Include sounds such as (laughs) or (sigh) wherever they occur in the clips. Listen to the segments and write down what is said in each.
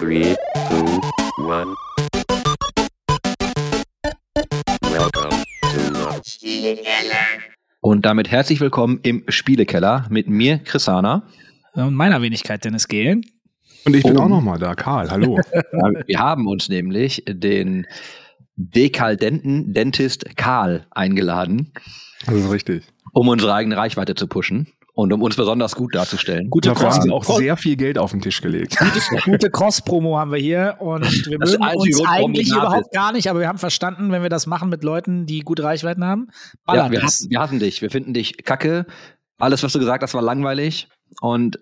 Three, two, one. Welcome to the Und damit herzlich willkommen im Spielekeller mit mir, Chrisana. Und meiner Wenigkeit Dennis Gehlen. Und ich bin Oh. auch noch mal da, Karl. Hallo. (laughs) Wir haben uns nämlich den dekaldenten Dentist Karl eingeladen, Das ist richtig. um unsere eigene Reichweite zu pushen und um uns besonders gut darzustellen. Gute Dafür haben Cross, sie auch sehr viel Geld auf den Tisch gelegt. gute (laughs) Cross-Promo haben wir hier und wir Das mögen uns eigentlich überhaupt gar nicht, aber wir haben verstanden, wenn wir das machen mit Leuten, die gute Reichweiten haben, Ja, wir, hassen, wir hassen dich. Wir finden dich kacke. Alles, was du gesagt hast, war langweilig. Und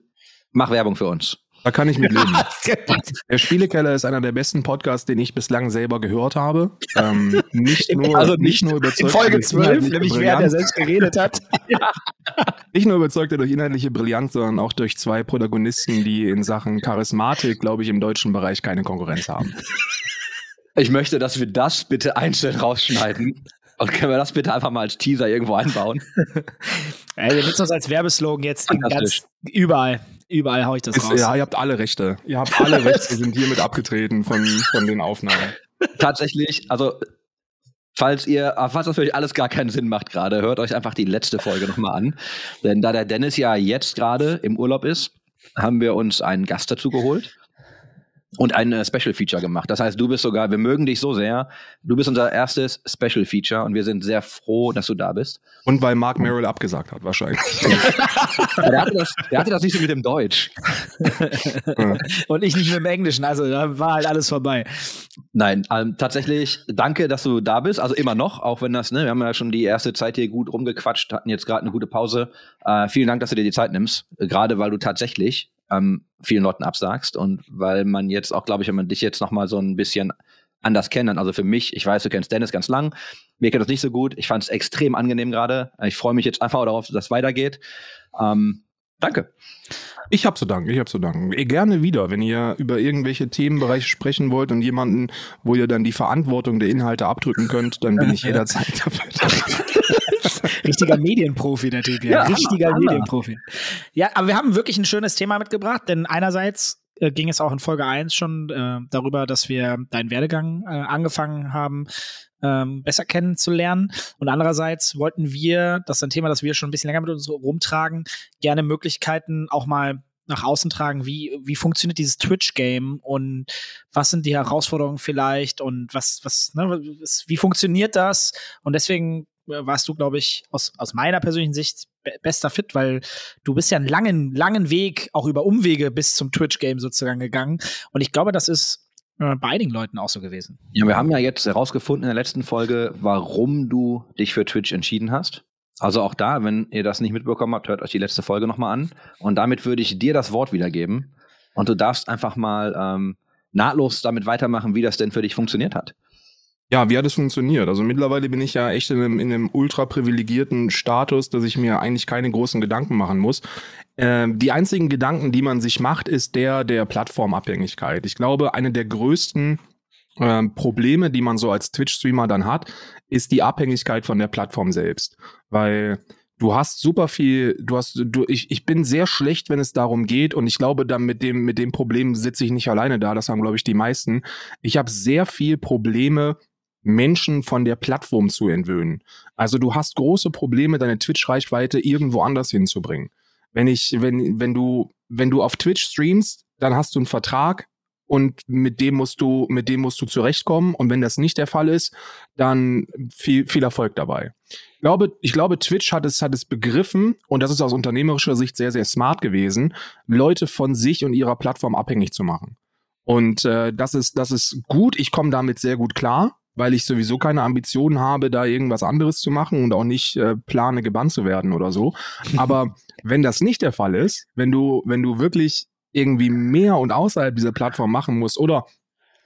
mach Werbung für uns. Da kann ich mit leben. (laughs) Der Spielekeller ist einer der besten Podcasts, den ich bislang selber gehört habe. Ähm, nicht (laughs) nur, Also nicht nur überzeugt In Folge durch 12, inhaltliche nämlich wer der Brillanz, selbst geredet hat. (laughs) nicht nur überzeugt er durch inhaltliche Brillanz, sondern auch durch zwei Protagonisten, die in Sachen Charismatik, glaube ich, im deutschen Bereich keine Konkurrenz haben. Ich möchte, dass wir das bitte einzeln rausschneiden. Und können wir das bitte einfach mal als Teaser irgendwo einbauen? Ey, wir nutzen das als Werbeslogan jetzt ganz, überall. Überall hau ich das Ist, raus. ja, ihr habt alle Rechte. Ihr habt alle Rechte, sind hiermit abgetreten von, von den Aufnahmen. Tatsächlich, also falls ihr, ah, falls das für euch alles gar keinen Sinn macht gerade, hört euch einfach die letzte Folge nochmal an. Denn da der Dennis ja jetzt gerade im Urlaub ist, haben wir uns einen Gast dazu geholt und ein äh, Special Feature gemacht. Das heißt, du bist sogar, wir mögen dich so sehr, du bist unser erstes Special Feature und wir sind sehr froh, dass du da bist. Und weil Mark Merrill abgesagt hat, wahrscheinlich. (laughs) Der, hatte das, der hatte das nicht so mit dem Deutsch. Und ich nicht mit dem Englischen, also da war halt alles vorbei. Nein, ähm, tatsächlich danke, dass du da bist. Also immer noch, auch wenn das, ne, wir haben ja schon die erste Zeit hier gut rumgequatscht, hatten jetzt gerade eine gute Pause. Äh, vielen Dank, dass du dir die Zeit nimmst, gerade weil du tatsächlich ähm, vielen Leuten absagst und weil man jetzt auch, glaube ich, wenn man dich jetzt noch mal so ein bisschen anders kennt, also für mich, ich weiß, du kennst Dennis ganz lang, mir kennt das nicht so gut. Ich fand es extrem angenehm gerade. Ich freue mich jetzt einfach darauf, dass es weitergeht. Ähm, danke. Ich hab zu danken, ich hab zu danken. Gerne wieder, wenn ihr über irgendwelche Themenbereiche sprechen wollt und jemanden, wo ihr dann die Verantwortung der Inhalte abdrücken könnt, dann bin ich (laughs) jederzeit dafür. (laughs) Richtiger Medienprofi, der Typ, ja. Ja, Richtiger Hammer. Medienprofi. Ja, aber wir haben wirklich ein schönes Thema mitgebracht, denn einerseits äh, ging es auch in Folge 1 schon äh, darüber, dass wir deinen Werdegang äh, angefangen haben, ähm, besser kennenzulernen. Und andererseits wollten wir, das ist ein Thema, das wir schon ein bisschen länger mit uns rumtragen, gerne Möglichkeiten auch mal nach außen tragen, wie, wie funktioniert dieses Twitch-Game und was sind die Herausforderungen vielleicht und was, was, ne, wie funktioniert das? Und deswegen warst du, glaube ich, aus, aus meiner persönlichen Sicht be bester Fit, weil du bist ja einen langen, langen Weg, auch über Umwege bis zum Twitch-Game sozusagen gegangen. Und ich glaube, das ist äh, bei einigen Leuten auch so gewesen. Ja, wir haben ja jetzt herausgefunden in der letzten Folge, warum du dich für Twitch entschieden hast. Also auch da, wenn ihr das nicht mitbekommen habt, hört euch die letzte Folge nochmal an. Und damit würde ich dir das Wort wiedergeben. Und du darfst einfach mal ähm, nahtlos damit weitermachen, wie das denn für dich funktioniert hat. Ja, wie hat es funktioniert? Also mittlerweile bin ich ja echt in einem, in einem ultra privilegierten Status, dass ich mir eigentlich keine großen Gedanken machen muss. Ähm, die einzigen Gedanken, die man sich macht, ist der der Plattformabhängigkeit. Ich glaube, eine der größten ähm, Probleme, die man so als Twitch-Streamer dann hat, ist die Abhängigkeit von der Plattform selbst. Weil du hast super viel, du hast, du, ich, ich bin sehr schlecht, wenn es darum geht, und ich glaube, dann mit dem, mit dem Problem sitze ich nicht alleine da, das haben, glaube ich, die meisten. Ich habe sehr viel Probleme, Menschen von der Plattform zu entwöhnen. Also du hast große Probleme, deine Twitch-Reichweite irgendwo anders hinzubringen. Wenn ich, wenn, wenn du, wenn du auf Twitch streamst, dann hast du einen Vertrag und mit dem musst du, mit dem musst du zurechtkommen. Und wenn das nicht der Fall ist, dann viel, viel Erfolg dabei. Ich glaube, ich glaube, Twitch hat es, hat es begriffen, und das ist aus unternehmerischer Sicht sehr, sehr smart gewesen, Leute von sich und ihrer Plattform abhängig zu machen. Und äh, das ist, das ist gut. Ich komme damit sehr gut klar weil ich sowieso keine Ambitionen habe, da irgendwas anderes zu machen und auch nicht äh, plane, gebannt zu werden oder so. (laughs) Aber wenn das nicht der Fall ist, wenn du, wenn du wirklich irgendwie mehr und außerhalb dieser Plattform machen musst oder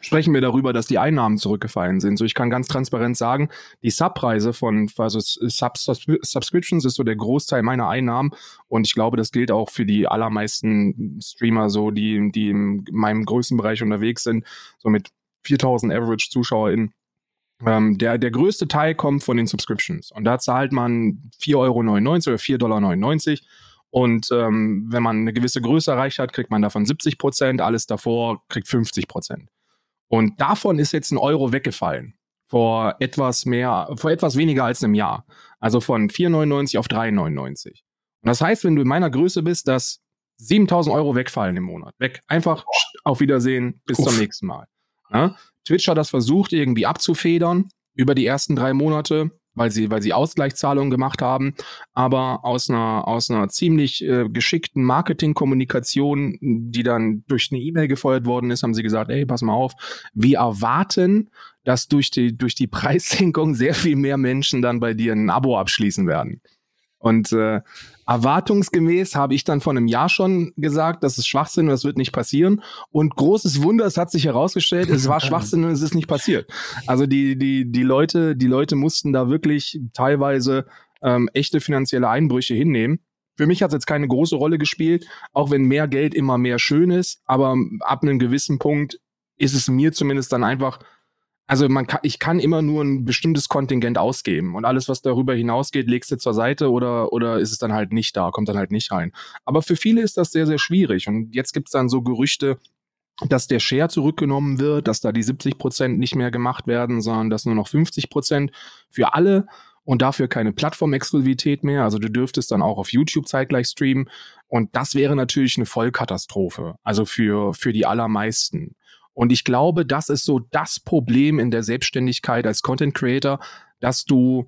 sprechen wir darüber, dass die Einnahmen zurückgefallen sind. So, ich kann ganz transparent sagen, die Subpreise von also Sub Subscriptions ist so der Großteil meiner Einnahmen und ich glaube, das gilt auch für die allermeisten Streamer so, die die in meinem Größenbereich unterwegs sind, so mit 4000 Average ZuschauerInnen. Ähm, der, der größte Teil kommt von den Subscriptions. Und da zahlt man 4,99 Euro oder 4,99 Dollar. Und ähm, wenn man eine gewisse Größe erreicht hat, kriegt man davon 70 Prozent, alles davor kriegt 50 Prozent. Und davon ist jetzt ein Euro weggefallen. Vor etwas mehr, vor etwas weniger als einem Jahr. Also von 4,99 auf 3,99. Und das heißt, wenn du in meiner Größe bist, dass 7000 Euro wegfallen im Monat. Weg. Einfach auf Wiedersehen, bis Uff. zum nächsten Mal. Ja? Twitch hat das versucht, irgendwie abzufedern über die ersten drei Monate, weil sie, weil sie Ausgleichszahlungen gemacht haben. Aber aus einer, aus einer ziemlich äh, geschickten Marketingkommunikation, die dann durch eine E-Mail gefeuert worden ist, haben sie gesagt, ey, pass mal auf, wir erwarten, dass durch die, durch die (laughs) Preissenkung sehr viel mehr Menschen dann bei dir ein Abo abschließen werden. Und äh, erwartungsgemäß habe ich dann vor einem Jahr schon gesagt, das ist Schwachsinn und das wird nicht passieren. Und großes Wunder, es hat sich herausgestellt, es war (laughs) Schwachsinn und es ist nicht passiert. Also die, die, die Leute, die Leute mussten da wirklich teilweise ähm, echte finanzielle Einbrüche hinnehmen. Für mich hat es jetzt keine große Rolle gespielt, auch wenn mehr Geld immer mehr schön ist, aber ab einem gewissen Punkt ist es mir zumindest dann einfach also man kann, ich kann immer nur ein bestimmtes Kontingent ausgeben und alles, was darüber hinausgeht, legst du zur Seite oder, oder ist es dann halt nicht da, kommt dann halt nicht rein. Aber für viele ist das sehr, sehr schwierig und jetzt gibt's dann so Gerüchte, dass der Share zurückgenommen wird, dass da die 70 Prozent nicht mehr gemacht werden, sondern dass nur noch 50 Prozent für alle und dafür keine Plattformexklusivität mehr. Also du dürftest dann auch auf YouTube zeitgleich streamen. Und das wäre natürlich eine Vollkatastrophe. Also für, für die allermeisten. Und ich glaube, das ist so das Problem in der Selbstständigkeit als Content Creator, dass du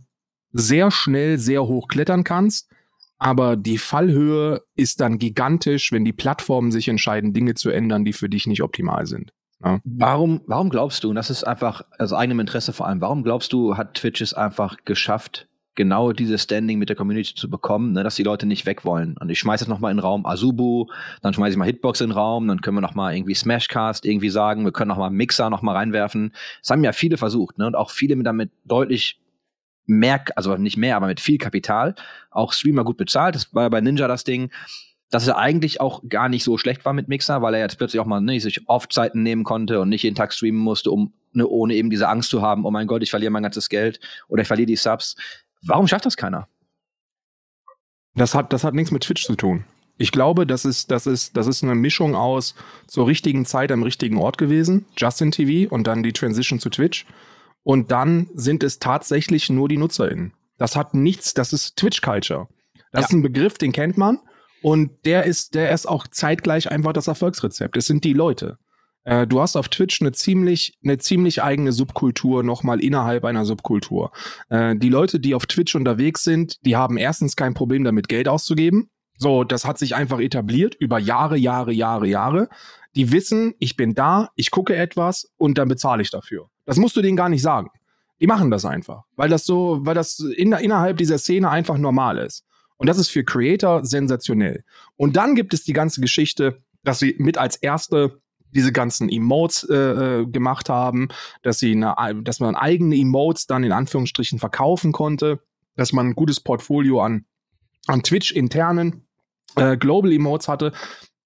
sehr schnell sehr hoch klettern kannst, aber die Fallhöhe ist dann gigantisch, wenn die Plattformen sich entscheiden, Dinge zu ändern, die für dich nicht optimal sind. Ja. Warum, warum glaubst du, und das ist einfach aus also eigenem Interesse vor allem, warum glaubst du, hat Twitch es einfach geschafft, genau dieses Standing mit der Community zu bekommen, ne, dass die Leute nicht weg wollen. Und ich schmeiße jetzt noch mal in den Raum Azubu, dann schmeiße ich mal Hitbox in den Raum, dann können wir noch mal irgendwie Smashcast irgendwie sagen, wir können noch mal Mixer noch mal reinwerfen. Das haben ja viele versucht, ne, und auch viele mit damit deutlich mehr, also nicht mehr, aber mit viel Kapital, auch Streamer gut bezahlt. Das war ja bei Ninja das Ding, dass er eigentlich auch gar nicht so schlecht war mit Mixer, weil er jetzt plötzlich auch mal ne, sich Off-Zeiten nehmen konnte und nicht jeden Tag streamen musste, um ne, ohne eben diese Angst zu haben, oh mein Gott, ich verliere mein ganzes Geld oder ich verliere die Subs. Warum schafft das keiner? Das hat, das hat nichts mit Twitch zu tun. Ich glaube, das ist, das ist, das ist eine Mischung aus zur richtigen Zeit am richtigen Ort gewesen, Justin TV und dann die Transition zu Twitch. Und dann sind es tatsächlich nur die NutzerInnen. Das hat nichts, das ist Twitch-Culture. Das ja. ist ein Begriff, den kennt man. Und der ist, der ist auch zeitgleich einfach das Erfolgsrezept. Es sind die Leute. Äh, du hast auf Twitch eine ziemlich, eine ziemlich eigene Subkultur nochmal innerhalb einer Subkultur. Äh, die Leute, die auf Twitch unterwegs sind, die haben erstens kein Problem damit, Geld auszugeben. So, das hat sich einfach etabliert über Jahre, Jahre, Jahre, Jahre. Die wissen, ich bin da, ich gucke etwas und dann bezahle ich dafür. Das musst du denen gar nicht sagen. Die machen das einfach, weil das so, weil das in, innerhalb dieser Szene einfach normal ist. Und das ist für Creator sensationell. Und dann gibt es die ganze Geschichte, dass sie mit als erste diese ganzen Emotes äh, äh, gemacht haben, dass sie eine, dass man eigene Emotes dann in Anführungsstrichen verkaufen konnte, dass man ein gutes Portfolio an an Twitch internen äh, Global Emotes hatte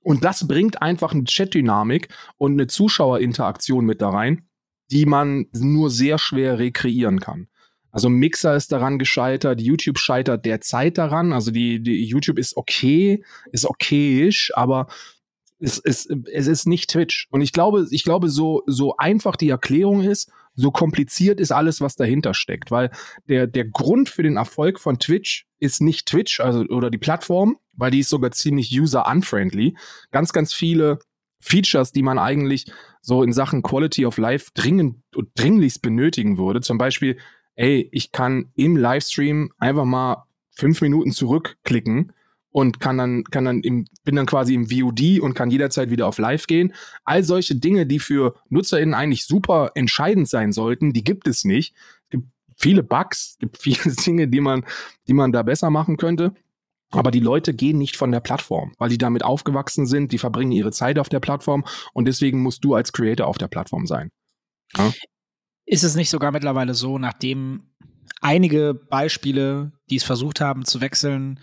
und das bringt einfach eine Chat-Dynamik und eine Zuschauerinteraktion mit da rein, die man nur sehr schwer rekreieren kann. Also Mixer ist daran gescheitert, YouTube scheitert derzeit daran. Also die, die YouTube ist okay, ist okayisch, aber es, es, es ist nicht Twitch. Und ich glaube, ich glaube, so, so einfach die Erklärung ist, so kompliziert ist alles, was dahinter steckt. Weil der, der Grund für den Erfolg von Twitch ist nicht Twitch, also, oder die Plattform, weil die ist sogar ziemlich user-unfriendly. Ganz, ganz viele Features, die man eigentlich so in Sachen Quality of Life dringend und dringlichst benötigen würde. Zum Beispiel, ey, ich kann im Livestream einfach mal fünf Minuten zurückklicken und kann dann, kann dann im, bin dann quasi im VOD und kann jederzeit wieder auf Live gehen. All solche Dinge, die für NutzerInnen eigentlich super entscheidend sein sollten, die gibt es nicht. Es gibt viele Bugs, es gibt (laughs) viele Dinge, die man, die man da besser machen könnte. Aber die Leute gehen nicht von der Plattform, weil die damit aufgewachsen sind, die verbringen ihre Zeit auf der Plattform und deswegen musst du als Creator auf der Plattform sein. Ja? Ist es nicht sogar mittlerweile so, nachdem einige Beispiele, die es versucht haben zu wechseln,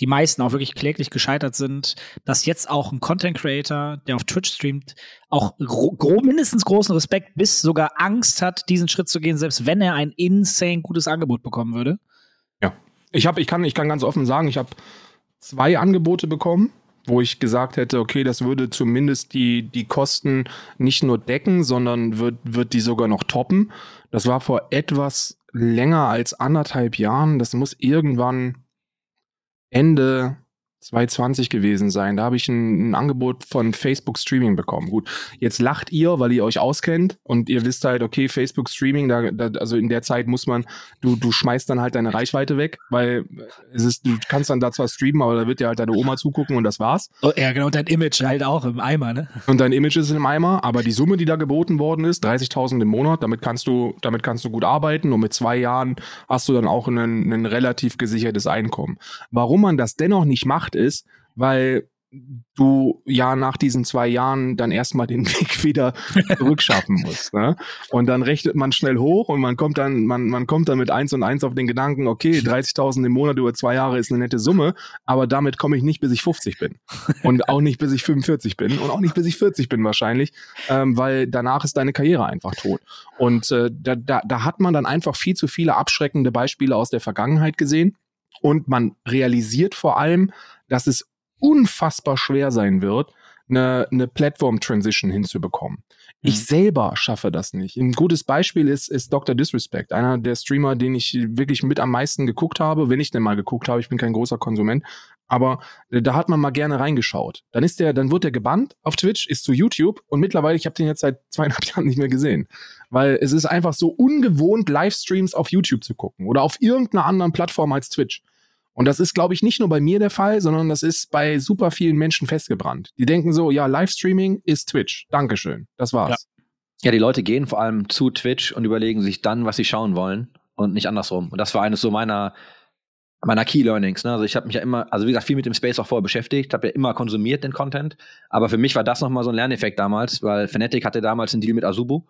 die meisten auch wirklich kläglich gescheitert sind, dass jetzt auch ein Content Creator, der auf Twitch streamt, auch gro mindestens großen Respekt bis sogar Angst hat, diesen Schritt zu gehen, selbst wenn er ein insane gutes Angebot bekommen würde? Ja. Ich habe, ich kann, ich kann ganz offen sagen, ich habe zwei Angebote bekommen, wo ich gesagt hätte, okay, das würde zumindest die, die Kosten nicht nur decken, sondern wird, wird die sogar noch toppen. Das war vor etwas länger als anderthalb Jahren. Das muss irgendwann Ende 2020 gewesen sein. Da habe ich ein, ein, Angebot von Facebook Streaming bekommen. Gut, jetzt lacht ihr, weil ihr euch auskennt und ihr wisst halt, okay, Facebook Streaming, da, da, also in der Zeit muss man, du, du schmeißt dann halt deine Reichweite weg, weil es ist, du kannst dann da zwar streamen, aber da wird dir halt deine Oma zugucken und das war's. Oh, ja, genau, und dein Image halt auch im Eimer, ne? Und dein Image ist im Eimer, aber die Summe, die da geboten worden ist, 30.000 im Monat, damit kannst du, damit kannst du gut arbeiten und mit zwei Jahren hast du dann auch ein, ein relativ gesichertes Einkommen. Warum man das dennoch nicht macht, ist, weil du ja nach diesen zwei Jahren dann erstmal den (laughs) Weg wieder zurückschaffen musst. Ne? Und dann rechnet man schnell hoch und man kommt dann, man, man kommt dann mit eins und eins auf den Gedanken, okay, 30.000 im Monat über zwei Jahre ist eine nette Summe, aber damit komme ich nicht, bis ich 50 bin. Und auch nicht, bis ich 45 bin und auch nicht, bis ich 40 bin wahrscheinlich, ähm, weil danach ist deine Karriere einfach tot. Und äh, da, da, da hat man dann einfach viel zu viele abschreckende Beispiele aus der Vergangenheit gesehen. Und man realisiert vor allem, dass es unfassbar schwer sein wird, eine, eine Platform-Transition hinzubekommen. Mhm. Ich selber schaffe das nicht. Ein gutes Beispiel ist, ist Dr. Disrespect, einer der Streamer, den ich wirklich mit am meisten geguckt habe, wenn ich denn mal geguckt habe. Ich bin kein großer Konsument, aber da hat man mal gerne reingeschaut. Dann ist der, dann wird der gebannt auf Twitch, ist zu YouTube und mittlerweile, ich habe den jetzt seit zweieinhalb (laughs) Jahren nicht mehr gesehen, weil es ist einfach so ungewohnt, Livestreams auf YouTube zu gucken oder auf irgendeiner anderen Plattform als Twitch. Und das ist, glaube ich, nicht nur bei mir der Fall, sondern das ist bei super vielen Menschen festgebrannt. Die denken so, ja, Livestreaming ist Twitch. Dankeschön. Das war's. Ja. ja, die Leute gehen vor allem zu Twitch und überlegen sich dann, was sie schauen wollen und nicht andersrum. Und das war eines so meiner meiner Key Learnings. Ne? Also ich habe mich ja immer, also wie gesagt, viel mit dem Space auch vorher beschäftigt, habe ja immer konsumiert den Content. Aber für mich war das nochmal so ein Lerneffekt damals, weil Fnatic hatte damals einen Deal mit Azubu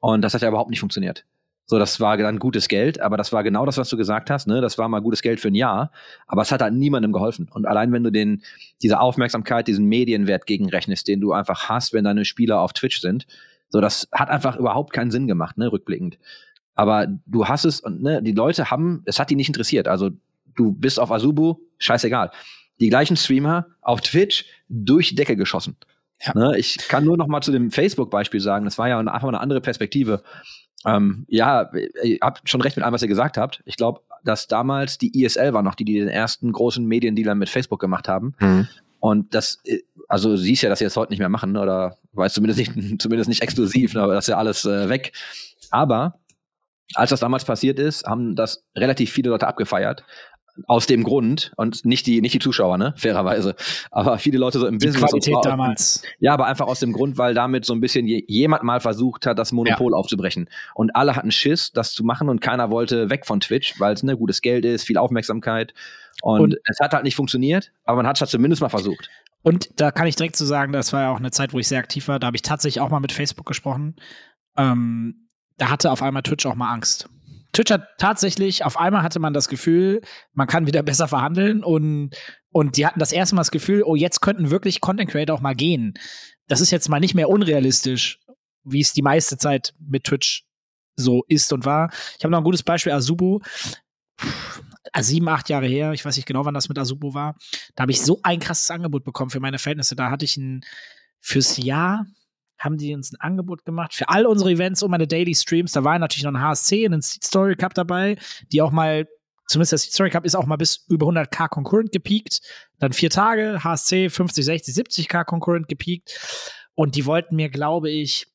und das hat ja überhaupt nicht funktioniert. So, das war dann gutes Geld, aber das war genau das, was du gesagt hast, ne? Das war mal gutes Geld für ein Jahr, aber es hat halt niemandem geholfen. Und allein wenn du den, diese Aufmerksamkeit, diesen Medienwert gegenrechnest, den du einfach hast, wenn deine Spieler auf Twitch sind, so, das hat einfach überhaupt keinen Sinn gemacht, ne, rückblickend. Aber du hast es und ne, die Leute haben, es hat die nicht interessiert. Also du bist auf Azubu, scheißegal. Die gleichen Streamer auf Twitch durch die Decke geschossen. Ja. Ne, ich kann nur noch mal zu dem Facebook-Beispiel sagen, das war ja einfach mal eine andere Perspektive. Ähm, ja, ihr habt schon recht mit allem, was ihr gesagt habt. Ich glaube, dass damals die ISL war noch die, die den ersten großen Mediendealer mit Facebook gemacht haben. Mhm. Und das, also siehst ja, dass sie das heute nicht mehr machen, oder weiß zumindest nicht, (laughs) zumindest nicht exklusiv, ne, aber das ist ja alles äh, weg. Aber als das damals passiert ist, haben das relativ viele Leute abgefeiert aus dem Grund und nicht die nicht die Zuschauer, ne, fairerweise, aber viele Leute so im die Business Qualität damals. Ja, aber einfach aus dem Grund, weil damit so ein bisschen jemand mal versucht hat, das Monopol ja. aufzubrechen und alle hatten Schiss, das zu machen und keiner wollte weg von Twitch, weil es ne gutes Geld ist, viel Aufmerksamkeit und, und es hat halt nicht funktioniert, aber man hat es halt zumindest mal versucht. Und da kann ich direkt zu so sagen, das war ja auch eine Zeit, wo ich sehr aktiv war. Da habe ich tatsächlich auch mal mit Facebook gesprochen. Ähm, da hatte auf einmal Twitch auch mal Angst. Twitch hat tatsächlich, auf einmal hatte man das Gefühl, man kann wieder (laughs) besser verhandeln und, und die hatten das erste Mal das Gefühl, oh, jetzt könnten wirklich Content Creator auch mal gehen. Das ist jetzt mal nicht mehr unrealistisch, wie es die meiste Zeit mit Twitch so ist und war. Ich habe noch ein gutes Beispiel. Also sieben, acht Jahre her, ich weiß nicht genau, wann das mit Azubu war. Da habe ich so ein krasses Angebot bekommen für meine Verhältnisse. Da hatte ich ein fürs Jahr haben die uns ein Angebot gemacht für all unsere Events und meine Daily Streams. Da war natürlich noch ein HSC und ein Seed Story Cup dabei, die auch mal, zumindest der Seed Story Cup ist auch mal bis über 100k Concurrent gepiekt. Dann vier Tage, HSC 50, 60, 70k Concurrent gepiekt. Und die wollten mir, glaube ich,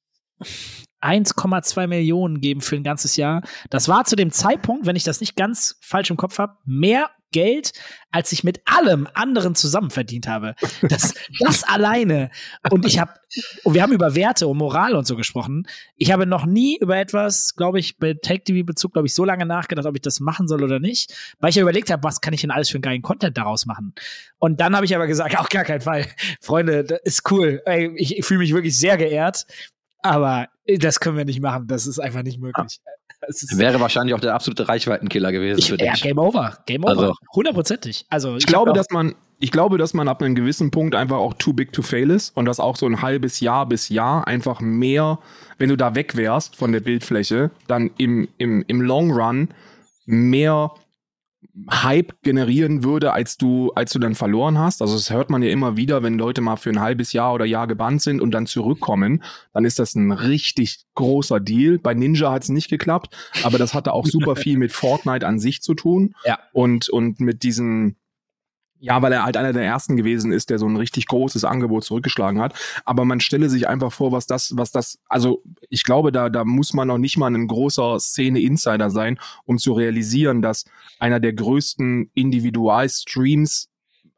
1,2 Millionen geben für ein ganzes Jahr. Das war zu dem Zeitpunkt, wenn ich das nicht ganz falsch im Kopf habe, mehr Geld, als ich mit allem anderen zusammen verdient habe. Das, (laughs) das alleine. Und ich habe, wir haben über Werte und Moral und so gesprochen. Ich habe noch nie über etwas, glaube ich, bei Take TV Bezug, glaube ich, so lange nachgedacht, ob ich das machen soll oder nicht, weil ich ja überlegt habe, was kann ich denn alles für einen geilen Content daraus machen. Und dann habe ich aber gesagt, auf gar keinen Fall, Freunde, das ist cool. Ey, ich, ich fühle mich wirklich sehr geehrt. Aber das können wir nicht machen. Das ist einfach nicht möglich. Wäre wahrscheinlich auch der absolute Reichweitenkiller gewesen ich, für dich. Ja, Game Over. Game Over. Also, Hundertprozentig. Also, ich, ich glaube, dass man, ich glaube, dass man ab einem gewissen Punkt einfach auch too big to fail ist und dass auch so ein halbes Jahr bis Jahr einfach mehr, wenn du da weg wärst von der Bildfläche, dann im, im, im Long Run mehr Hype generieren würde, als du, als du dann verloren hast. Also das hört man ja immer wieder, wenn Leute mal für ein halbes Jahr oder Jahr gebannt sind und dann zurückkommen, dann ist das ein richtig großer Deal. Bei Ninja hat es nicht geklappt, aber das hatte auch super (laughs) viel mit Fortnite an sich zu tun. Ja. Und, und mit diesen, ja, weil er halt einer der ersten gewesen ist, der so ein richtig großes Angebot zurückgeschlagen hat. Aber man stelle sich einfach vor, was das, was das, also ich glaube, da, da muss man noch nicht mal ein großer Szene-Insider sein, um zu realisieren, dass einer der größten Individualstreams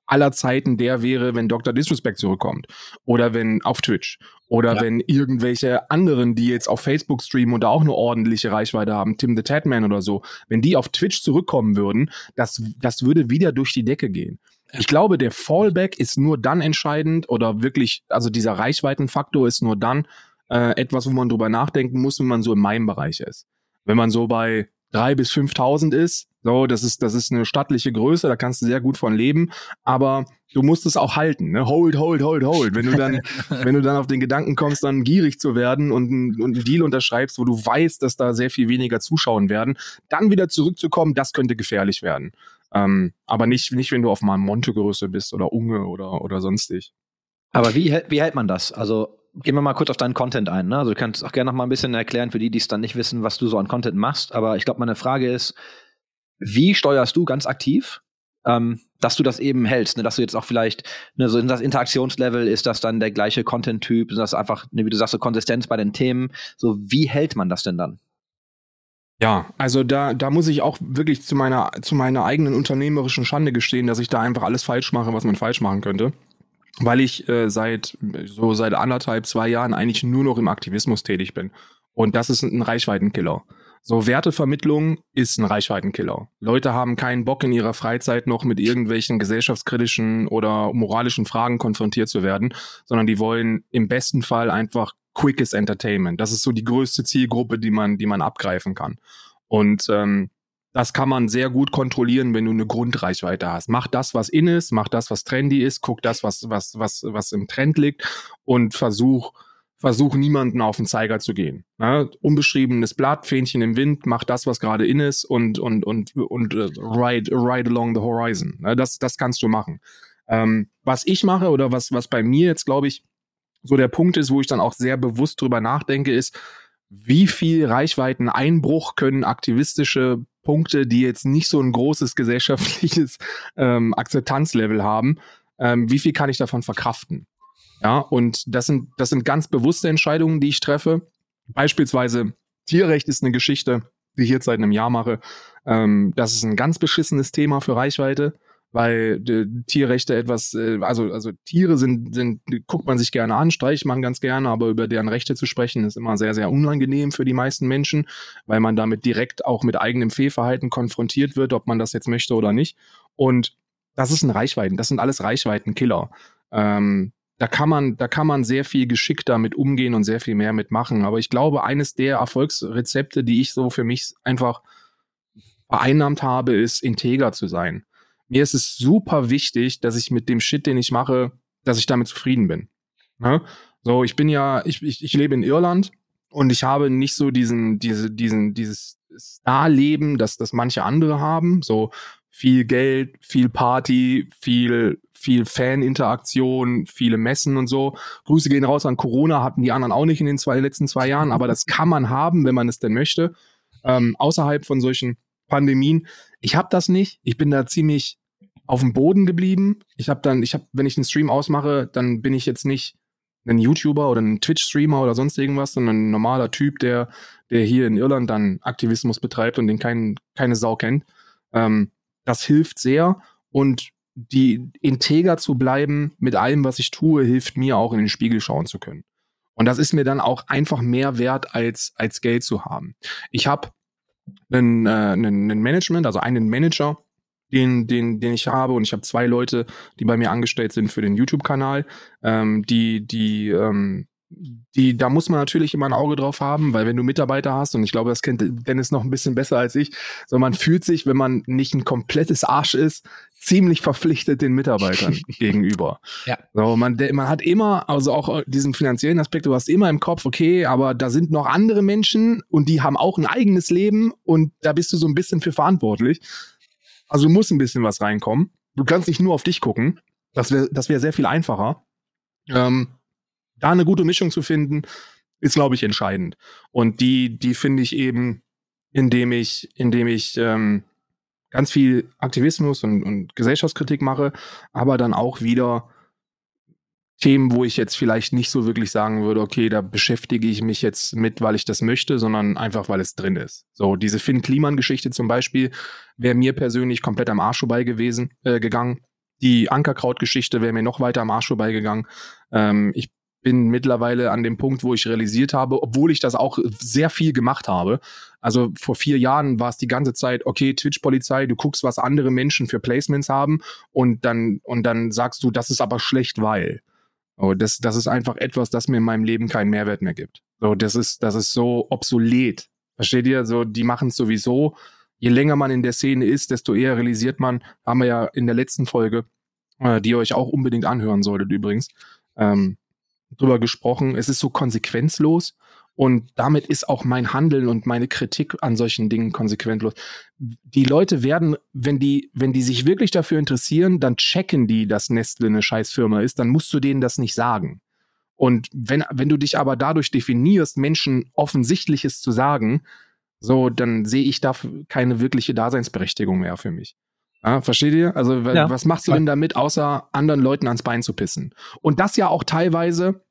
aller Zeiten der wäre, wenn Dr. Disrespect zurückkommt. Oder wenn auf Twitch. Oder Ja. wenn irgendwelche anderen, die jetzt auf Facebook streamen und da auch eine ordentliche Reichweite haben, Tim the Tatman oder so, wenn die auf Twitch zurückkommen würden, das, das würde wieder durch die Decke gehen. Ich glaube, der Fallback ist nur dann entscheidend oder wirklich, also dieser Reichweitenfaktor ist nur dann äh, etwas, wo man drüber nachdenken muss, wenn man so im Main-Bereich ist. Wenn man so bei drei bis 5.000 ist, so, das ist, das ist eine stattliche Größe, da kannst du sehr gut von leben, aber du musst es auch halten, ne? Hold, hold, hold, hold. Wenn du dann, (laughs) wenn du dann auf den Gedanken kommst, dann gierig zu werden und, ein- und einen Deal unterschreibst, wo du weißt, dass da sehr viel weniger zuschauen werden, dann wieder zurückzukommen, das könnte gefährlich werden. Ähm, aber nicht, nicht, wenn du auf mal Monte-Größe bist oder Unge oder, oder sonstig. Aber wie, hält- wie hält man das? Also gehen wir mal kurz auf deinen Content ein. Ne? Also du kannst auch gerne noch mal ein bisschen erklären für die, die es dann nicht wissen, was du so an Content machst. Aber ich glaube, meine Frage ist, wie steuerst du ganz aktiv, ähm, dass du das eben hältst? Ne? Dass du jetzt auch vielleicht, ne, so in das Interaktionslevel, ist das dann der gleiche Content-Typ? Ist das einfach, ne, wie du sagst, so Konsistenz bei den Themen? So, wie hält man das denn dann? Ja, also da, da muss ich auch wirklich zu meiner, zu meiner eigenen unternehmerischen Schande gestehen, dass ich da einfach alles falsch mache, was man falsch machen könnte. Weil ich äh, seit so seit anderthalb, zwei Jahren eigentlich nur noch im Aktivismus tätig bin. Und das ist ein Reichweitenkiller. So Wertevermittlung ist ein Reichweitenkiller. Leute haben keinen Bock in ihrer Freizeit noch mit irgendwelchen gesellschaftskritischen oder moralischen Fragen konfrontiert zu werden, sondern die wollen im besten Fall einfach quickes Entertainment. Das ist so die größte Zielgruppe, die man, die man abgreifen kann. Und ähm, das kann man sehr gut kontrollieren, wenn du eine Grundreichweite hast. Mach das, was in ist, mach das, was trendy ist, guck das, was, was, was, was im Trend liegt und versuch, versuch niemanden auf den Zeiger zu gehen. Ne? Unbeschriebenes Blatt, Fähnchen im Wind, mach das, was gerade in ist und, und, und, und äh, ride, ride along the horizon. Ne? Das, das kannst du machen. Ähm, was ich mache oder was, was bei mir jetzt, glaube ich, so der Punkt ist, wo ich dann auch sehr bewusst drüber nachdenke, ist, wie viel Reichweiteneinbruch können aktivistische Punkte, die jetzt nicht so ein großes gesellschaftliches ähm, Akzeptanzlevel haben, ähm, wie viel kann ich davon verkraften? Ja, und das sind, das sind ganz bewusste Entscheidungen, die ich treffe. Beispielsweise Tierrecht ist eine Geschichte, die ich jetzt seit einem Jahr mache. Ähm, das ist ein ganz beschissenes Thema für Reichweite weil äh, Tierrechte etwas, äh, also also Tiere sind sind guckt man sich gerne an, streicht man ganz gerne, aber über deren Rechte zu sprechen ist immer sehr sehr unangenehm für die meisten Menschen, weil man damit direkt auch mit eigenem Fehlverhalten konfrontiert wird, ob man das jetzt möchte oder nicht. Und das ist ein Reichweiten, das sind alles Reichweitenkiller. Ähm, da kann man, da kann man sehr viel geschickter mit umgehen und sehr viel mehr mitmachen. Aber ich glaube, eines der Erfolgsrezepte, die ich so für mich einfach vereinnahmt habe, ist integer zu sein mir ist es super wichtig, dass ich mit dem Shit, den ich mache, dass ich damit zufrieden bin. Ne? So, ich bin ja, ich, ich, ich lebe in Irland und ich habe nicht so diesen, diese, diesen, dieses Star-Leben, das, das manche andere haben. So viel Geld, viel Party, viel, viel Fan-Interaktion, viele Messen und so. Grüße gehen raus an Corona, hatten die anderen auch nicht in den zwei, letzten zwei Jahren, aber das kann man haben, wenn man es denn möchte. Ähm, außerhalb von solchen Pandemien. Ich habe das nicht. Ich bin da ziemlich auf dem Boden geblieben. Ich habe dann, ich habe, wenn ich einen Stream ausmache, dann bin ich jetzt nicht ein YouTuber oder ein Twitch-Streamer oder sonst irgendwas, sondern ein normaler Typ, der, der hier in Irland dann Aktivismus betreibt und den kein, keine Sau kennt. Ähm, das hilft sehr und die integer zu bleiben mit allem, was ich tue, hilft mir auch in den Spiegel schauen zu können. Und das ist mir dann auch einfach mehr wert, als, als Geld zu haben. Ich habe einen, äh, einen, einen Management, also einen Manager, den, den, den ich habe. Und ich habe zwei Leute, die bei mir angestellt sind für den YouTube-Kanal. Ähm, die, die, ähm, die, da muss man natürlich immer ein Auge drauf haben, weil wenn du Mitarbeiter hast, und ich glaube, das kennt Dennis noch ein bisschen besser als ich, so man fühlt sich, wenn man nicht ein komplettes Arsch ist, ziemlich verpflichtet den Mitarbeitern (laughs) gegenüber. Ja. So, man, der, man hat immer, also auch diesen finanziellen Aspekt, du hast immer im Kopf, okay, aber da sind noch andere Menschen und die haben auch ein eigenes Leben und da bist du so ein bisschen für verantwortlich. Also muss ein bisschen was reinkommen. Du kannst nicht nur auf dich gucken. Das wäre das wär sehr viel einfacher. Ähm, da eine gute Mischung zu finden, ist, glaube ich, entscheidend. Und die, die finde ich eben, indem ich, indem ich ähm, ganz viel Aktivismus und, und Gesellschaftskritik mache, aber dann auch wieder Themen, wo ich jetzt vielleicht nicht so wirklich sagen würde, okay, da beschäftige ich mich jetzt mit, weil ich das möchte, sondern einfach, weil es drin ist. So, diese Finn Kliman-Geschichte zum Beispiel wäre mir persönlich komplett am Arsch vorbei gewesen, äh, gegangen. Die Ankerkraut-Geschichte wäre mir noch weiter am Arsch vorbei gegangen. Ähm, ich bin mittlerweile an dem Punkt, wo ich realisiert habe, obwohl ich das auch sehr viel gemacht habe. Also vor vier Jahren war es die ganze Zeit, okay, Twitch-Polizei, du guckst, was andere Menschen für Placements haben und dann, und dann sagst du, das ist aber schlecht, weil. Oh, das, das ist einfach etwas, das mir in meinem Leben keinen Mehrwert mehr gibt. So, das ist, das ist so obsolet. Versteht ihr? So, die machen es sowieso. Je länger man in der Szene ist, desto eher realisiert man, haben wir ja in der letzten Folge, äh, die ihr euch auch unbedingt anhören solltet übrigens, ähm, drüber gesprochen. Es ist so konsequenzlos und damit ist auch mein Handeln und meine Kritik an solchen Dingen konsequentlos. Die Leute werden, wenn die, wenn die sich wirklich dafür interessieren, dann checken die, dass Nestle eine Scheißfirma ist, dann musst du denen das nicht sagen. Und wenn, wenn du dich aber dadurch definierst, Menschen Offensichtliches zu sagen, so, dann sehe ich da keine wirkliche Daseinsberechtigung mehr für mich. Ja, versteht ihr? Also, ja, was machst du denn damit, außer anderen Leuten ans Bein zu pissen? Und das ja auch teilweise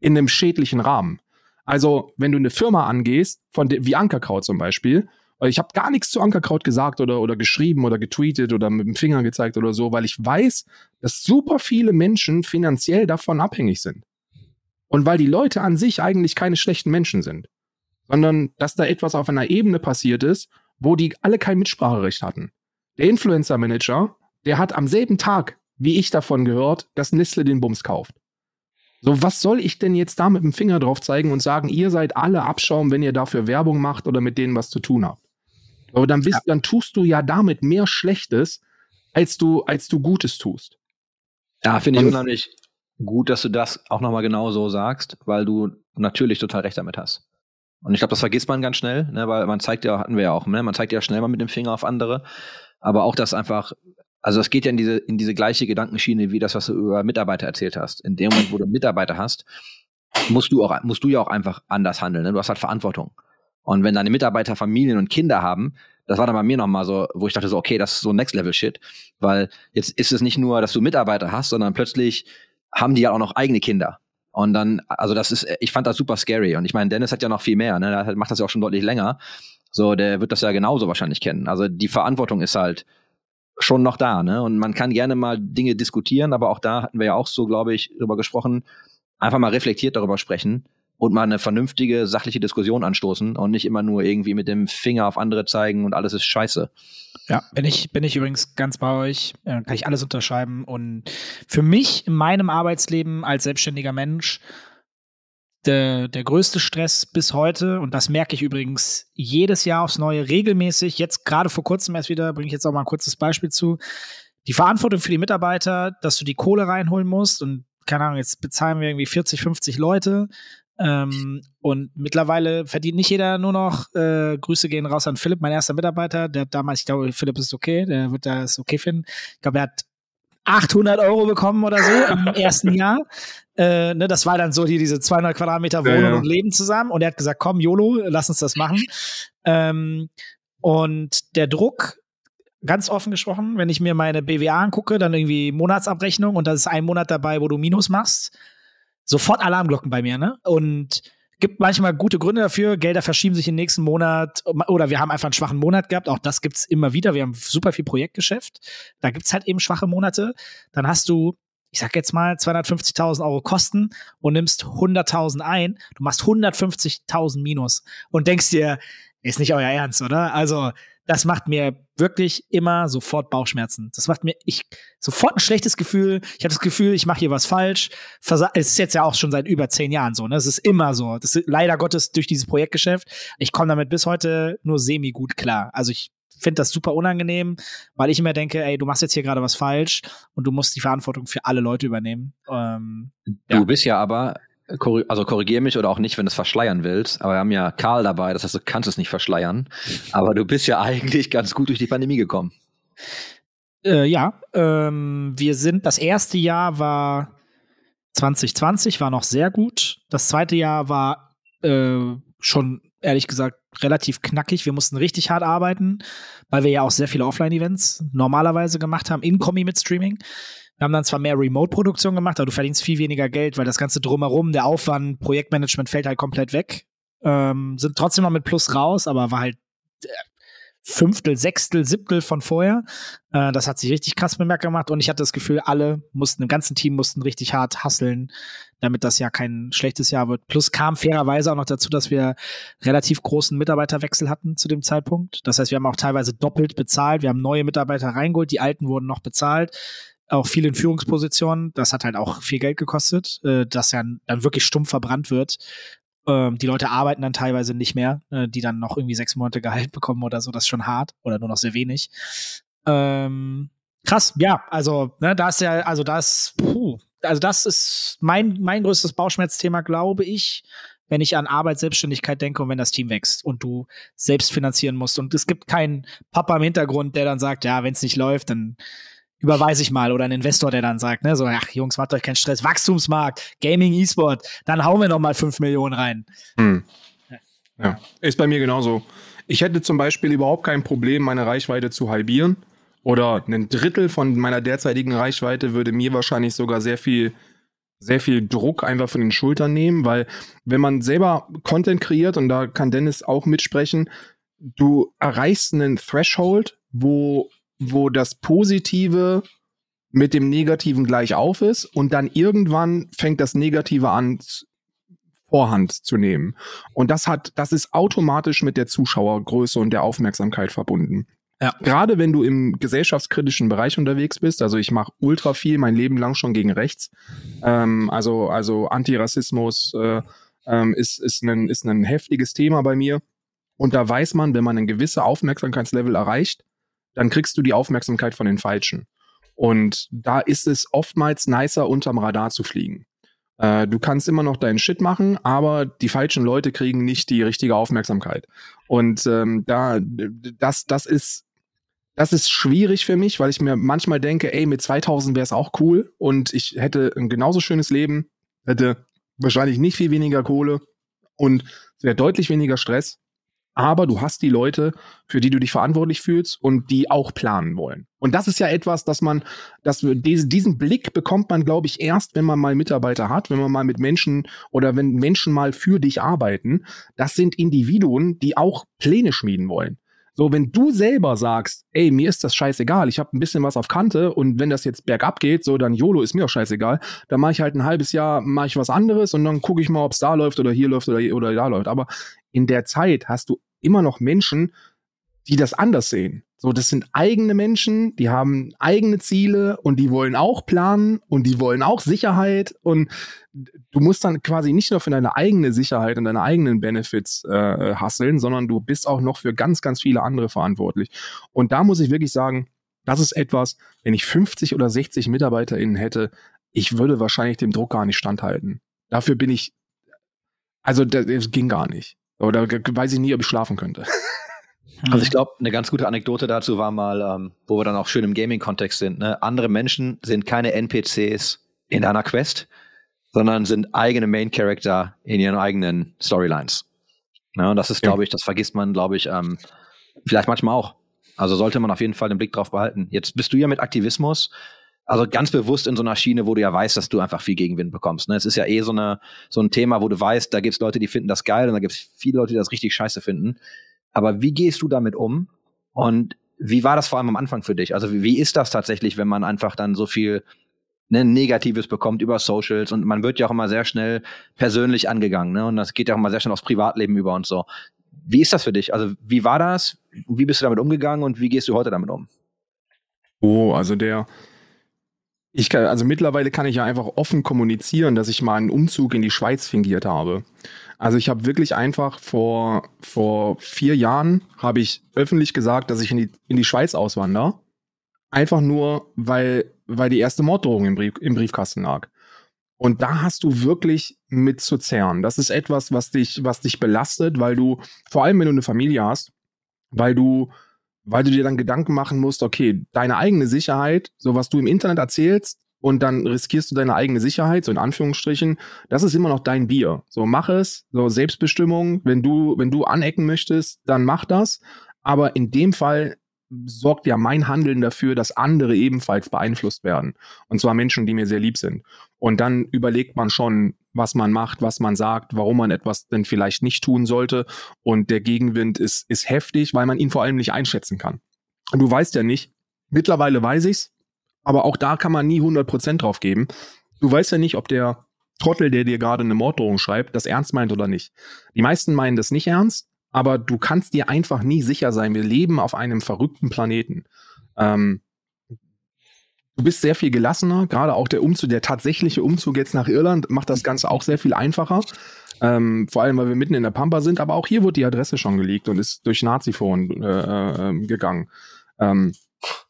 in einem schädlichen Rahmen. Also, wenn du eine Firma angehst, von wie Ankerkraut zum Beispiel, ich habe gar nichts zu Ankerkraut gesagt oder, oder geschrieben oder getweetet oder mit dem Finger gezeigt oder so, weil ich weiß, dass super viele Menschen finanziell davon abhängig sind. Und weil die Leute an sich eigentlich keine schlechten Menschen sind, sondern dass da etwas auf einer Ebene passiert ist, wo die alle kein Mitspracherecht hatten. Der Influencer Manager, der hat am selben Tag, wie ich davon gehört, dass Nestle den Bums kauft. So, was soll ich denn jetzt da mit dem Finger drauf zeigen und sagen, ihr seid alle Abschaum, wenn ihr dafür Werbung macht oder mit denen was zu tun habt? Aber dann bist, ja. dann tust du ja damit mehr Schlechtes, als du, als du Gutes tust. Ja, finde ich unheimlich gut, dass du das auch nochmal genau so sagst, weil du natürlich total recht damit hast. Und ich glaube, das vergisst man ganz schnell, ne, weil man zeigt ja, hatten wir ja auch, ne, man zeigt ja schnell mal mit dem Finger auf andere. Aber auch das einfach also es geht ja in diese, in diese gleiche Gedankenschiene wie das, was du über Mitarbeiter erzählt hast. In dem Moment, wo du Mitarbeiter hast, musst du auch, musst du ja auch einfach anders handeln. Ne? Du hast halt Verantwortung. Und wenn deine Mitarbeiter Familien und Kinder haben, das war dann bei mir nochmal so, wo ich dachte so, okay, das ist so Next Level Shit. Weil jetzt ist es nicht nur, dass du Mitarbeiter hast, sondern plötzlich haben die ja auch noch eigene Kinder. Und dann, also das ist, ich fand das super scary. Und ich meine, Dennis hat ja noch viel mehr, ne? Der macht das ja auch schon deutlich länger. So, der wird das ja genauso wahrscheinlich kennen. Also die Verantwortung ist halt, schon noch da, ne? Und man kann gerne mal Dinge diskutieren, aber auch da hatten wir ja auch so, glaube ich, drüber gesprochen, einfach mal reflektiert darüber sprechen und mal eine vernünftige, sachliche Diskussion anstoßen und nicht immer nur irgendwie mit dem Finger auf andere zeigen und alles ist scheiße. Ja, bin ich, bin ich übrigens ganz bei euch, äh, kann ich alles unterschreiben. Und für mich in meinem Arbeitsleben als selbstständiger Mensch der, der größte Stress bis heute, und das merke ich übrigens jedes Jahr aufs Neue regelmäßig, jetzt gerade vor kurzem erst wieder, bringe ich jetzt auch mal ein kurzes Beispiel zu, die Verantwortung für die Mitarbeiter, dass du die Kohle reinholen musst und keine Ahnung, jetzt bezahlen wir irgendwie 40, 50 Leute ähm, und mittlerweile verdient nicht jeder nur noch, äh, Grüße gehen raus an Philipp, mein erster Mitarbeiter, der hat damals, ich glaube, Philipp ist okay, der wird das okay finden. Ich glaube, er hat 800 Euro bekommen oder so im (laughs) ersten Jahr. Äh, ne, das war dann so die, diese 200 Quadratmeter Wohnung ja, ja. und Leben zusammen. Und er hat gesagt, komm, YOLO, lass uns das machen. Ähm, und der Druck, ganz offen gesprochen, wenn ich mir meine BWA angucke, dann irgendwie Monatsabrechnung und da ist ein Monat dabei, wo du Minus machst, sofort Alarmglocken bei mir, ne? Und gibt manchmal gute Gründe dafür. Gelder verschieben sich im nächsten Monat oder wir haben einfach einen schwachen Monat gehabt. Auch das gibt's immer wieder. Wir haben super viel Projektgeschäft. Da gibt's halt eben schwache Monate. Dann hast du, ich sag jetzt mal, 250.000 Euro Kosten und nimmst 100.000 ein. Du machst 150.000 Minus und denkst dir, ist nicht euer Ernst, oder? Also das macht mir wirklich immer sofort Bauchschmerzen. Das macht mir ich sofort ein schlechtes Gefühl. Ich habe das Gefühl, ich mache hier was falsch. Versa es ist jetzt ja auch schon seit über zehn Jahren so. Ne? Es ist immer so. Das ist leider Gottes durch dieses Projektgeschäft. Ich komme damit bis heute nur semi gut klar. Also ich finde das super unangenehm, weil ich immer denke, ey, du machst jetzt hier gerade was falsch und du musst die Verantwortung für alle Leute übernehmen. Ähm, du ja. bist ja aber also korrigier mich oder auch nicht, wenn du es verschleiern willst, aber wir haben ja Karl dabei, das heißt, du kannst es nicht verschleiern, aber du bist ja (laughs) eigentlich ganz gut durch die Pandemie gekommen. Äh, ja, ähm, wir sind, das erste Jahr war 2020, war noch sehr gut. Das zweite Jahr war äh, schon, ehrlich gesagt, relativ knackig. Wir mussten richtig hart arbeiten, weil wir ja auch sehr viele Offline-Events normalerweise gemacht haben, in Kombi mit Streaming. Wir haben dann zwar mehr Remote-Produktion gemacht, aber du verdienst viel weniger Geld, weil das Ganze drumherum, der Aufwand, Projektmanagement fällt halt komplett weg. Ähm, sind trotzdem noch mit Plus raus, aber war halt äh, Fünftel, Sechstel, Siebtel von vorher. Äh, das hat sich richtig krass bemerkt gemacht und ich hatte das Gefühl, alle mussten, im ganzen Team mussten richtig hart hasseln, damit das ja kein schlechtes Jahr wird. Plus kam fairerweise auch noch dazu, dass wir relativ großen Mitarbeiterwechsel hatten zu dem Zeitpunkt. Das heißt, wir haben auch teilweise doppelt bezahlt. Wir haben neue Mitarbeiter reingeholt, die alten wurden noch bezahlt auch viel in Führungspositionen. Das hat halt auch viel Geld gekostet, äh, das ja dann wirklich stumpf verbrannt wird. Ähm, die Leute arbeiten dann teilweise nicht mehr, äh, die dann noch irgendwie sechs Monate (laughs) Gehalt bekommen oder so. Das ist schon hart oder nur noch sehr wenig. Ähm, krass, ja, also ne, da ist ja, also das, puh, also das ist mein mein größtes Bauchschmerzthema, glaube ich, wenn ich an Arbeit, Selbstständigkeit denke und wenn das Team wächst und du selbst finanzieren musst und es gibt keinen Papa im Hintergrund, der dann sagt, ja, wenn es nicht läuft, dann überweise ich mal oder ein Investor, der dann sagt, ne, so, ach Jungs, macht euch keinen Stress, Wachstumsmarkt, Gaming, E-Sport, dann hauen wir noch mal fünf Millionen rein. Hm. Ja, ist bei mir genauso. Ich hätte zum Beispiel überhaupt kein Problem, meine Reichweite zu halbieren oder ein Drittel von meiner derzeitigen Reichweite würde mir wahrscheinlich sogar sehr viel sehr viel Druck einfach von den Schultern nehmen, weil wenn man selber Content kreiert und da kann Dennis auch mitsprechen, du erreichst einen Threshold, wo wo das Positive mit dem Negativen gleich auf ist und dann irgendwann fängt das Negative an Vorhand zu nehmen. Und das hat, das ist automatisch mit der Zuschauergröße und der Aufmerksamkeit verbunden. Ja. Gerade wenn du im gesellschaftskritischen Bereich unterwegs bist, also ich mache ultra viel mein Leben lang schon gegen rechts, ähm, also also Antirassismus äh, ähm, ist ist ein ist ein heftiges Thema bei mir und da weiß man, wenn man ein gewisse Aufmerksamkeitslevel erreicht, dann kriegst du die Aufmerksamkeit von den Falschen. Und da ist es oftmals nicer, unterm Radar zu fliegen. Äh, du kannst immer noch deinen Shit machen, aber die falschen Leute kriegen nicht die richtige Aufmerksamkeit. Und ähm, da, das, das ist, das ist schwierig für mich, weil ich mir manchmal denke, ey, mit 2000 wäre es auch cool und ich hätte ein genauso schönes Leben, hätte wahrscheinlich nicht viel weniger Kohle und es wäre deutlich weniger Stress aber du hast die Leute, für die du dich verantwortlich fühlst und die auch planen wollen. Und das ist ja etwas, dass man, dass diese, diesen Blick bekommt man, glaube ich, erst, wenn man mal Mitarbeiter hat, wenn man mal mit Menschen oder wenn Menschen mal für dich arbeiten. Das sind Individuen, die auch Pläne schmieden wollen. So, wenn du selber sagst, ey, mir ist das scheißegal, ich habe ein bisschen was auf Kante und wenn das jetzt bergab geht, so dann YOLO ist mir auch scheißegal, dann mache ich halt ein halbes Jahr, mache ich was anderes und dann gucke ich mal, ob es da läuft oder hier läuft oder, oder da läuft. Aber in der Zeit hast du immer noch Menschen, die das anders sehen. So, das sind eigene Menschen, die haben eigene Ziele und die wollen auch planen und die wollen auch Sicherheit und du musst dann quasi nicht nur für deine eigene Sicherheit und deine eigenen Benefits äh, hasseln, sondern du bist auch noch für ganz, ganz viele andere verantwortlich. Und da muss ich wirklich sagen, das ist etwas, wenn ich 50 oder 60 MitarbeiterInnen hätte, ich würde wahrscheinlich dem Druck gar nicht standhalten. Dafür bin ich, also das ging gar nicht. Oder weiß ich nie, ob ich schlafen könnte. (laughs) Also ich glaube, eine ganz gute Anekdote dazu war mal, ähm, wo wir dann auch schön im Gaming-Kontext sind. Ne? Andere Menschen sind keine NPCs in einer Quest, sondern sind eigene Main-Character in ihren eigenen Storylines. Ja, und das ist, glaube ich, das vergisst man, glaube ich, ähm, vielleicht manchmal auch. Also sollte man auf jeden Fall den Blick drauf behalten. Jetzt bist du ja mit Aktivismus also ganz bewusst in so einer Schiene, wo du ja weißt, dass du einfach viel Gegenwind bekommst. Ne? Es ist ja eh so, eine, so ein Thema, wo du weißt, da gibt es Leute, die finden das geil und da gibt es viele Leute, die das richtig scheiße finden. Aber wie gehst du damit um? Und wie war das vor allem am Anfang für dich? Also wie, wie ist das tatsächlich, wenn man einfach dann so viel ne, Negatives bekommt über Socials und man wird ja auch immer sehr schnell persönlich angegangen, ne? Und das geht ja auch immer sehr schnell aufs Privatleben über und so. Wie ist das für dich? Also wie war das? Wie bist du damit umgegangen und wie gehst du heute damit um? Oh, also der, ich kann, also mittlerweile kann ich ja einfach offen kommunizieren, dass ich mal einen Umzug in die Schweiz fingiert habe. Also ich habe wirklich einfach vor, vor vier Jahren habe ich öffentlich gesagt, dass ich in die, in die Schweiz auswandere. Einfach nur, weil, weil die erste Morddrohung im, Brief, im Briefkasten lag. Und da hast du wirklich mit zu zerren. Das ist etwas, was dich, was dich belastet, weil du, vor allem wenn du eine Familie hast, weil du weil du dir dann Gedanken machen musst, okay, deine eigene Sicherheit, so was du im Internet erzählst, und dann riskierst du deine eigene Sicherheit, so in Anführungsstrichen, das ist immer noch dein Bier. So mach es, so Selbstbestimmung, wenn du, wenn du anecken möchtest, dann mach das. Aber in dem Fall sorgt ja mein Handeln dafür, dass andere ebenfalls beeinflusst werden. Und zwar Menschen, die mir sehr lieb sind. Und dann überlegt man schon, was man macht, was man sagt, warum man etwas denn vielleicht nicht tun sollte. Und der Gegenwind ist, ist heftig, weil man ihn vor allem nicht einschätzen kann. Und du weißt ja nicht, mittlerweile weiß ich's, aber auch da kann man nie 100% drauf geben. Du weißt ja nicht, ob der Trottel, der dir gerade eine Morddrohung schreibt, das ernst meint oder nicht. Die meisten meinen das nicht ernst, aber du kannst dir einfach nie sicher sein. Wir leben auf einem verrückten Planeten. Ähm, du bist sehr viel gelassener, gerade auch der Umzug, der tatsächliche Umzug jetzt nach Irland macht das Ganze auch sehr viel einfacher. Ähm, vor allem, weil wir mitten in der Pampa sind, aber auch hier wurde die Adresse schon geleakt und ist durch Nazi-Foren äh, äh, gegangen. Ähm,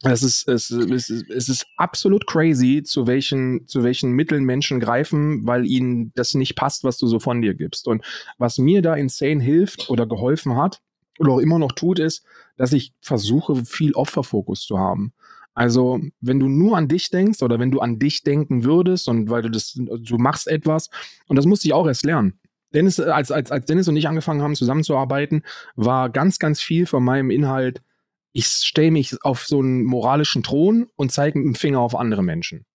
es ist, es, ist, es ist absolut crazy, zu welchen, zu welchen Mitteln Menschen greifen, weil ihnen das nicht passt, was du so von dir gibst. Und was mir da insane hilft oder geholfen hat oder auch immer noch tut, ist, dass ich versuche, viel Opferfokus zu haben. Also, wenn du nur an dich denkst oder wenn du an dich denken würdest und weil du das, du machst etwas, und das musste ich auch erst lernen. Dennis, als, als, als Dennis und ich angefangen haben, zusammenzuarbeiten, war ganz, ganz viel von meinem Inhalt ich stelle mich auf so einen moralischen Thron und zeige mit dem Finger auf andere Menschen.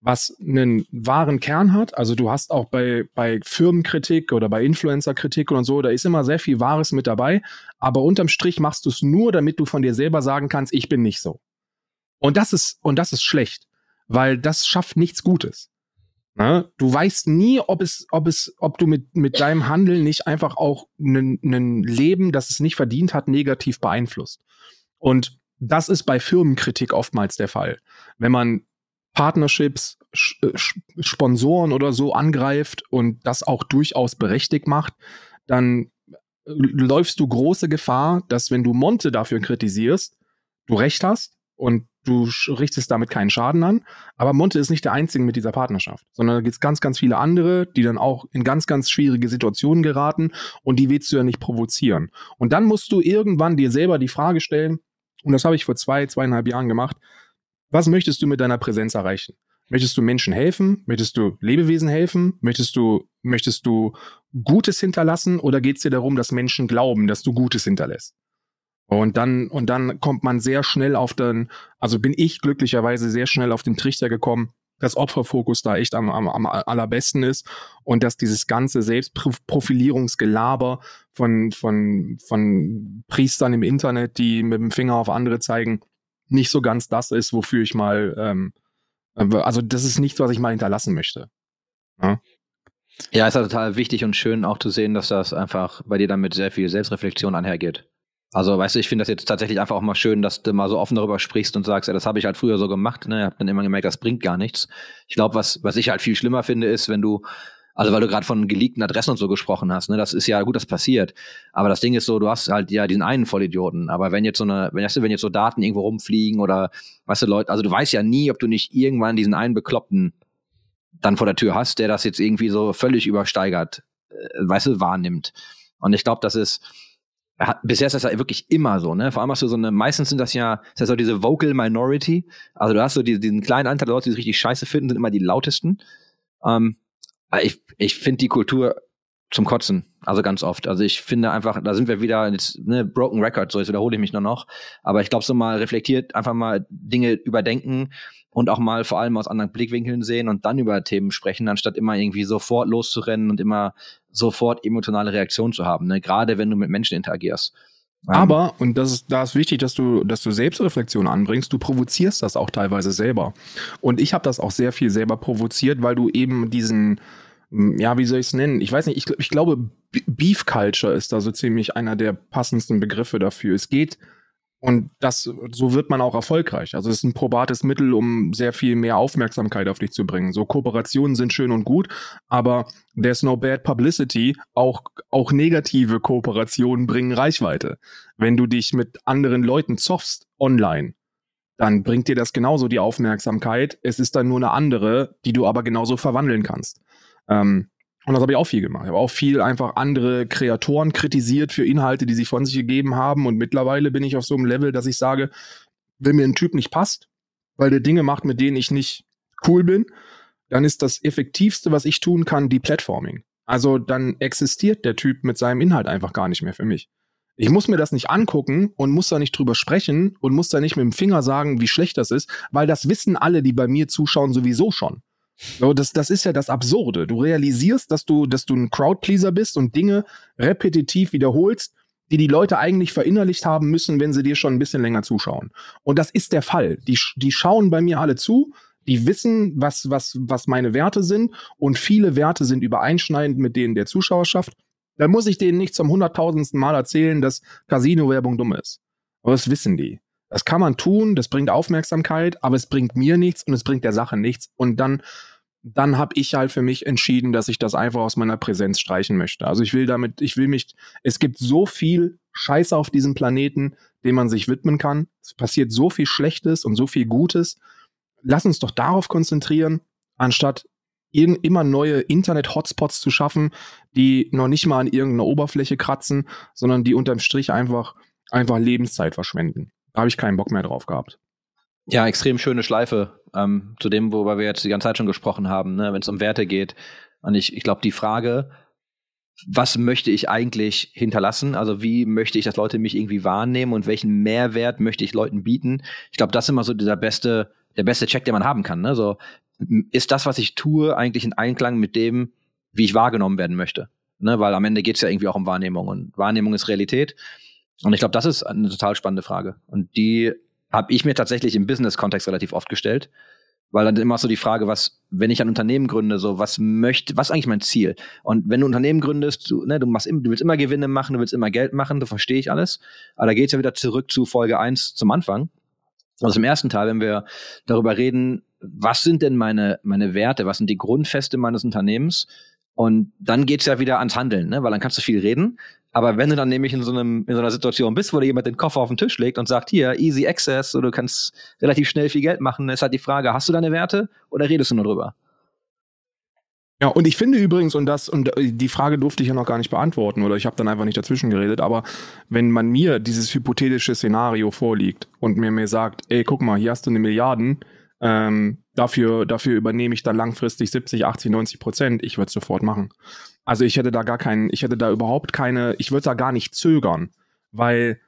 Was einen wahren Kern hat, also du hast auch bei, bei Firmenkritik oder bei Influencerkritik und so, da ist immer sehr viel Wahres mit dabei, aber unterm Strich machst du es nur, damit du von dir selber sagen kannst, ich bin nicht so. Und das ist, und das ist schlecht, weil das schafft nichts Gutes. Ne? Du weißt nie, ob es, ob es, ob du mit, mit deinem Handeln nicht einfach auch ein Leben, das es nicht verdient hat, negativ beeinflusst. Und das ist bei Firmenkritik oftmals der Fall. Wenn man Partnerships, äh, Sponsoren oder so angreift und das auch durchaus berechtigt macht, dann äh, läufst du große Gefahr, dass wenn du Monte dafür kritisierst, du recht hast und du richtest damit keinen Schaden an. Aber Monte ist nicht der Einzige mit dieser Partnerschaft, sondern da gibt es ganz, ganz viele andere, die dann auch in ganz, ganz schwierige Situationen geraten und die willst du ja nicht provozieren. Und dann musst du irgendwann dir selber die Frage stellen, und das habe ich vor zwei, zweieinhalb Jahren gemacht. Was möchtest du mit deiner Präsenz erreichen? Möchtest du Menschen helfen? Möchtest du Lebewesen helfen? Möchtest du, möchtest du Gutes hinterlassen oder geht es dir darum, dass Menschen glauben, dass du Gutes hinterlässt? Und dann, und dann kommt man sehr schnell auf den, also bin ich glücklicherweise sehr schnell auf den Trichter gekommen, dass Opferfokus da echt am, am, am allerbesten ist und dass dieses ganze Selbstprofilierungsgelaber von, von, von Priestern im Internet, die mit dem Finger auf andere zeigen, nicht so ganz das ist, wofür ich mal, ähm, also das ist nichts, was ich mal hinterlassen möchte. Ja? Ja, ist ja total wichtig und schön auch zu sehen, dass das einfach bei dir dann mit sehr viel Selbstreflexion einhergeht. Also, weißt du, ich finde das jetzt tatsächlich einfach auch mal schön, dass du mal so offen darüber sprichst und sagst, ja, das habe ich halt früher so gemacht, ne? Ich habe dann immer gemerkt, das bringt gar nichts. Ich glaube, was, was ich halt viel schlimmer finde, ist, wenn du, also weil du gerade von geleakten Adressen und so gesprochen hast, ne? Das ist ja gut, das passiert. Aber das Ding ist so, du hast halt ja diesen einen Vollidioten. Aber wenn jetzt so eine, wenn, weißt du, wenn jetzt so Daten irgendwo rumfliegen oder, weißt du, Leute, also du weißt ja nie, ob du nicht irgendwann diesen einen Bekloppten dann vor der Tür hast, der das jetzt irgendwie so völlig übersteigert, äh, weißt du, wahrnimmt. Und ich glaube, das ist, hat, bisher ist das ja wirklich immer so, ne? Vor allem hast du so eine, meistens sind das ja, das ist ja so diese Vocal Minority. Also du hast so die, diesen kleinen Anteil der Leute, die es richtig scheiße finden, sind immer die lautesten. Ähm, ich ich finde die Kultur zum Kotzen. Also ganz oft. Also ich finde einfach, da sind wir wieder jetzt, ne, Broken Record, so jetzt wiederhole ich mich nur noch. Aber ich glaube, so mal reflektiert, einfach mal Dinge überdenken und auch mal vor allem aus anderen Blickwinkeln sehen und dann über Themen sprechen, anstatt immer irgendwie sofort loszurennen und immer sofort emotionale Reaktionen zu haben, ne? gerade wenn du mit Menschen interagierst. Ähm, Aber, und das ist, da ist wichtig, dass du, dass du Selbstreflexion anbringst, du provozierst das auch teilweise selber. Und ich habe das auch sehr viel selber provoziert, weil du eben diesen, ja, wie soll ich es nennen? Ich weiß nicht, ich, ich glaube, Beef Culture ist da so ziemlich einer der passendsten Begriffe dafür. Es geht, und das, so wird man auch erfolgreich. Also es ist ein probates Mittel, um sehr viel mehr Aufmerksamkeit auf dich zu bringen. So Kooperationen sind schön und gut, aber there's no bad publicity. Auch, auch negative Kooperationen bringen Reichweite. Wenn du dich mit anderen Leuten zoffst online, dann bringt dir das genauso die Aufmerksamkeit. Es ist dann nur eine andere, die du aber genauso verwandeln kannst. Ähm, Und das habe ich auch viel gemacht. Ich habe auch viel einfach andere Kreatoren kritisiert für Inhalte, die sie von sich gegeben haben. Und mittlerweile bin ich auf so einem Level, dass ich sage, wenn mir ein Typ nicht passt, weil der Dinge macht, mit denen ich nicht cool bin, dann ist das Effektivste, was ich tun kann, die Platforming. Also dann existiert der Typ mit seinem Inhalt einfach gar nicht mehr für mich. Ich muss mir das nicht angucken und muss da nicht drüber sprechen und muss da nicht mit dem Finger sagen, wie schlecht das ist, weil das wissen alle, die bei mir zuschauen, sowieso schon. So, das, das ist ja das Absurde. Du realisierst, dass du, dass du ein Crowdpleaser bist und Dinge repetitiv wiederholst, die die Leute eigentlich verinnerlicht haben müssen, wenn sie dir schon ein bisschen länger zuschauen. Und das ist der Fall. Die, die schauen bei mir alle zu, die wissen, was, was, was meine Werte sind und viele Werte sind übereinschneidend mit denen der Zuschauerschaft. Dann muss ich denen nicht zum hunderttausendsten Mal erzählen, dass Casino-Werbung dumm ist. Aber das wissen die. Das kann man tun, das bringt Aufmerksamkeit, aber es bringt mir nichts und es bringt der Sache nichts. Und dann dann habe ich halt für mich entschieden, dass ich das einfach aus meiner Präsenz streichen möchte. Also ich will damit, ich will mich, es gibt so viel Scheiße auf diesem Planeten, dem man sich widmen kann. Es passiert so viel Schlechtes und so viel Gutes. Lass uns doch darauf konzentrieren, anstatt immer neue Internet-Hotspots zu schaffen, die noch nicht mal an irgendeiner Oberfläche kratzen, sondern die unterm Strich einfach, einfach Lebenszeit verschwenden. Da habe ich keinen Bock mehr drauf gehabt. Ja, extrem schöne Schleife ähm, zu dem, worüber wir jetzt die ganze Zeit schon gesprochen haben, ne, wenn es um Werte geht. Und ich, ich glaube, die Frage, was möchte ich eigentlich hinterlassen? Also wie möchte ich, dass Leute mich irgendwie wahrnehmen und welchen Mehrwert möchte ich Leuten bieten? Ich glaube, das ist immer so dieser beste, der beste Check, den man haben kann. Ne? So, ist das, was ich tue, eigentlich in Einklang mit dem, wie ich wahrgenommen werden möchte? Ne? Weil am Ende geht es ja irgendwie auch um Wahrnehmung und Wahrnehmung ist Realität. Und ich glaube, das ist eine total spannende Frage. Und die habe ich mir tatsächlich im Business-Kontext relativ oft gestellt. Weil dann immer so die Frage, was, wenn ich ein Unternehmen gründe, so, was möchte, was ist eigentlich mein Ziel? Und wenn du ein Unternehmen gründest, du, ne, du machst, du willst immer Gewinne machen, du willst immer Geld machen, da verstehe ich alles. Aber da geht's ja wieder zurück zu Folge eins zum Anfang. Also im ersten Teil, wenn wir darüber reden, was sind denn meine, meine Werte, was sind die Grundfeste meines Unternehmens? Und dann geht's ja wieder ans Handeln, ne? weil dann kannst du viel reden, aber wenn du dann nämlich in so, einem, in so einer Situation bist, wo dir jemand den Koffer auf den Tisch legt und sagt, hier, easy access, so, du kannst relativ schnell viel Geld machen, ist halt die Frage, hast du deine Werte oder redest du nur drüber? Ja, und ich finde übrigens, und das, und die Frage durfte ich ja noch gar nicht beantworten, oder ich habe dann einfach nicht dazwischen geredet, aber wenn man mir dieses hypothetische Szenario vorliegt und mir mir sagt, ey, guck mal, hier hast du eine Milliarden, ähm, dafür, dafür übernehme ich dann langfristig 70, 80, 90 Prozent, ich würde es sofort machen. Also ich hätte da gar keinen, ich hätte da überhaupt keine, ich würde da gar nicht zögern, weil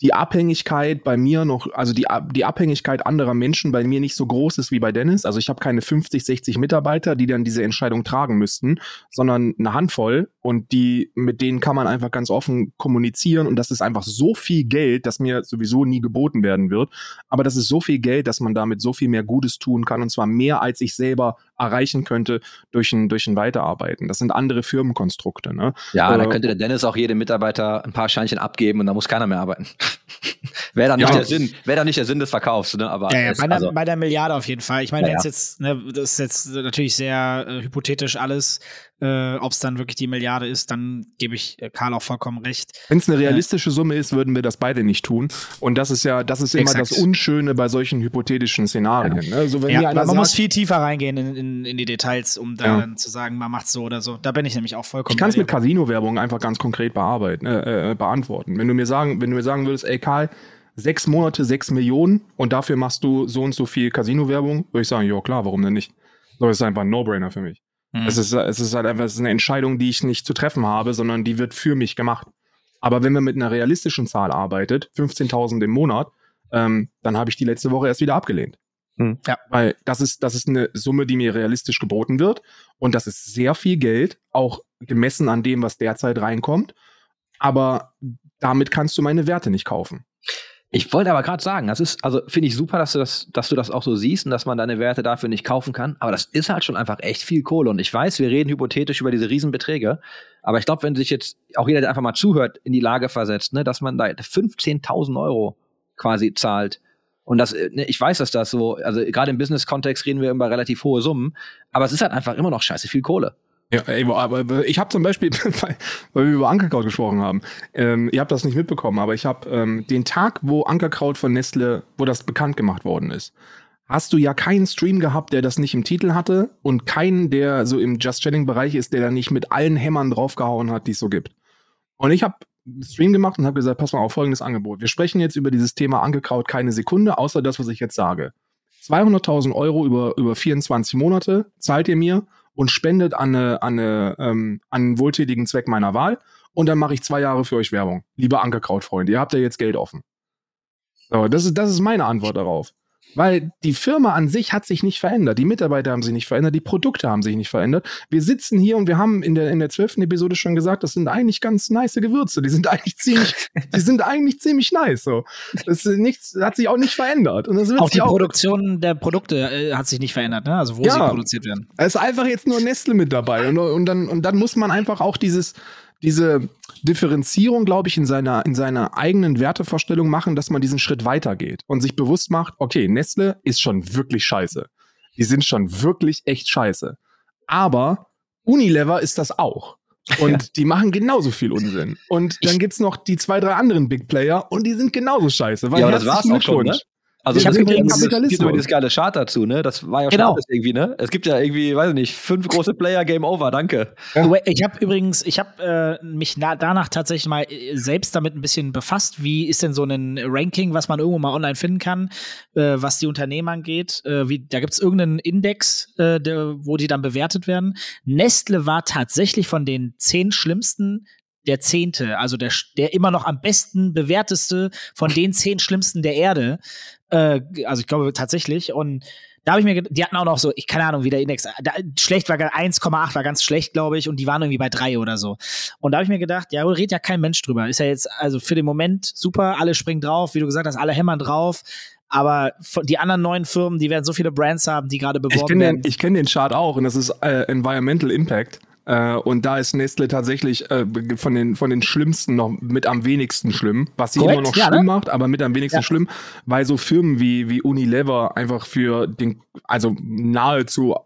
die Abhängigkeit bei mir noch, also die, die Abhängigkeit anderer Menschen bei mir nicht so groß ist wie bei Dennis. Also ich habe keine 50, 60 Mitarbeiter, die dann diese Entscheidung tragen müssten, sondern eine Handvoll und die, mit denen kann man einfach ganz offen kommunizieren und das ist einfach so viel Geld, das mir sowieso nie geboten werden wird. Aber das ist so viel Geld, dass man damit so viel mehr Gutes tun kann und zwar mehr als ich selber erreichen könnte durch ein, durch ein Weiterarbeiten. Das sind andere Firmenkonstrukte. Ne? Ja, äh, da könnte der Dennis auch jedem Mitarbeiter ein paar Scheinchen abgeben und da muss keiner mehr arbeiten. (laughs) wäre dann nicht ja. der Sinn, wäre dann nicht der Sinn des Verkaufs, ne? Aber ja, ja, bei, also, der, bei der Milliarde auf jeden Fall. Ich meine, ja, es jetzt, ne, das ist jetzt natürlich sehr äh, hypothetisch alles, äh, Ob es dann wirklich die Milliarde ist, dann gebe ich äh, Karl auch vollkommen recht. Wenn es eine realistische Summe ist, würden wir das beide nicht tun. Und das ist ja, das ist immer Exakt. das Unschöne bei solchen hypothetischen Szenarien. Ja. Ne? Also wenn ja, man sagt, muss viel tiefer reingehen in, in, in die Details, um da dann zu sagen, man macht so oder so. Da bin ich nämlich auch vollkommen. Ich kann es mit Casino-Werbung einfach ganz konkret bearbeiten, äh, äh, beantworten. Wenn du mir sagen, wenn du mir sagen würdest, ey Karl, sechs Monate, sechs Millionen und dafür machst du so und so viel Casino-Werbung, würde ich sagen, ja klar, warum denn nicht? So, das ist einfach ein No-Brainer für mich. Mhm. Es, ist, es ist halt einfach es ist eine Entscheidung, die ich nicht zu treffen habe, sondern die wird für mich gemacht. Aber wenn man mit einer realistischen Zahl arbeitet, 15.000 im Monat, ähm, dann habe ich die letzte Woche erst wieder abgelehnt. Mhm. Ja. Weil das ist, das ist eine Summe, die mir realistisch geboten wird. Und das ist sehr viel Geld, auch gemessen an dem, was derzeit reinkommt. Aber damit kannst du meine Werte nicht kaufen. Ich wollte aber gerade sagen, das ist, also finde ich super, dass du das, dass du das auch so siehst und dass man deine Werte dafür nicht kaufen kann. Aber das ist halt schon einfach echt viel Kohle. Und ich weiß, wir reden hypothetisch über diese Riesenbeträge. Aber ich glaube, wenn sich jetzt auch jeder, der einfach mal zuhört, in die Lage versetzt, ne, dass man da 15.000 Euro quasi zahlt. Und das, ne, ich weiß, dass das so, also gerade im Business-Kontext reden wir über relativ hohe Summen. Aber es ist halt einfach immer noch scheiße viel Kohle. Ja, aber ich habe zum Beispiel, (laughs) weil wir über Ankerkraut gesprochen haben, ähm, ihr habt das nicht mitbekommen, aber ich habe ähm, den Tag, wo Ankerkraut von Nestle, wo das bekannt gemacht worden ist, hast du ja keinen Stream gehabt, der das nicht im Titel hatte und keinen, der so im Just Chatting Bereich ist, der da nicht mit allen Hämmern draufgehauen hat, die es so gibt. Und ich habe Stream gemacht und habe gesagt, pass mal auf folgendes Angebot. Wir sprechen jetzt über dieses Thema angekraut keine Sekunde, außer das, was ich jetzt sage. 200.000 Euro über, über 24 Monate zahlt ihr mir und spendet an, eine, an, eine, ähm, an einen wohltätigen Zweck meiner Wahl. Und dann mache ich zwei Jahre für euch Werbung. Liebe Ankerkraut-Freunde, ihr habt ja jetzt Geld offen. So, das ist, das ist meine Antwort darauf. Weil die Firma an sich hat sich nicht verändert. Die Mitarbeiter haben sich nicht verändert. Die Produkte haben sich nicht verändert. Wir sitzen hier und wir haben in der, in der zwölften Episode schon gesagt, das sind eigentlich ganz nice Gewürze. Die sind eigentlich ziemlich, (laughs) die sind eigentlich ziemlich nice, so. Das ist nichts, hat sich auch nicht verändert. Und das wird Auch die auch, Produktion der Produkte äh, hat sich nicht verändert, ne? Also wo Ja. sie produziert werden. es ist einfach jetzt nur Nestle mit dabei. Und, und dann, und dann muss man einfach auch dieses, diese Differenzierung, glaube ich, in seiner, in seiner eigenen Wertevorstellung machen, dass man diesen Schritt weitergeht und sich bewusst macht, okay, Nestle ist schon wirklich scheiße. Die sind schon wirklich echt scheiße. Aber Unilever ist das auch. Und die machen genauso viel Unsinn. Und dann gibt's noch die zwei, drei anderen Big Player und die sind genauso scheiße. Weil Ja, das war's auch schon, ne? Also Ich hab es gibt ja übrigens- gibt immer dieses geile Chart dazu, ne? Das war ja schon Genau. alles irgendwie, ne? Es gibt ja irgendwie, weiß ich nicht, fünf große Player, Game Over, danke. Ja. Ich habe übrigens, ich habe äh, mich na, danach tatsächlich mal äh, selbst damit ein bisschen befasst. Wie ist denn so ein Ranking, was man irgendwo mal online finden kann, äh, was die Unternehmen angeht? Äh, wie, da gibt es irgendeinen Index, äh, der, wo die dann bewertet werden. Nestle war tatsächlich von den zehn schlimmsten der zehnte, also der, der immer noch am besten bewerteste von den zehn schlimmsten der Erde. Äh, also ich glaube tatsächlich. Und da habe ich mir, die hatten auch noch so, ich keine Ahnung, wie der Index, da, schlecht war ga- 1,8 war ganz schlecht, glaube ich, und die waren irgendwie bei drei oder so. Und da habe ich mir gedacht, ja, redet ja kein Mensch drüber. Ist ja jetzt, also für den Moment super, alle springen drauf, wie du gesagt hast, alle hämmern drauf. Aber die anderen neuen Firmen, die werden so viele Brands haben, die gerade Ich beworben kenne werden. den, ich kenn den Chart auch und das ist äh, Environmental Impact. Äh, und da ist Nestle tatsächlich äh, von, den, von den schlimmsten noch mit am wenigsten schlimm, was sie Korrekt, immer noch ja, schlimm ne? macht, aber mit am wenigsten Ja. schlimm, weil so Firmen wie, wie Unilever einfach für den, also nahezu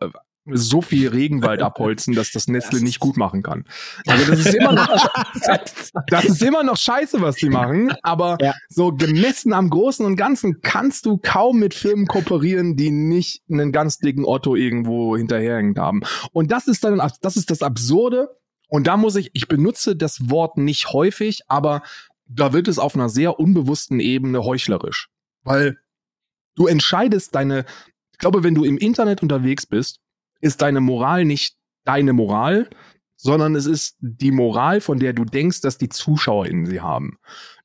so viel Regenwald abholzen, dass das Nestle nicht gut machen kann. Also das ist immer noch, (laughs) das ist immer noch scheiße, was die machen, aber Ja. so gemessen am Großen und Ganzen kannst du kaum mit Firmen kooperieren, die nicht einen ganz dicken Otto irgendwo hinterherhängt haben. Und das ist dann, das ist das Absurde. Und da muss ich, ich benutze das Wort nicht häufig, aber da wird es auf einer sehr unbewussten Ebene heuchlerisch. Weil du entscheidest deine, ich glaube, wenn du im Internet unterwegs bist, ist deine Moral nicht deine Moral, sondern es ist die Moral, von der du denkst, dass die ZuschauerInnen sie haben.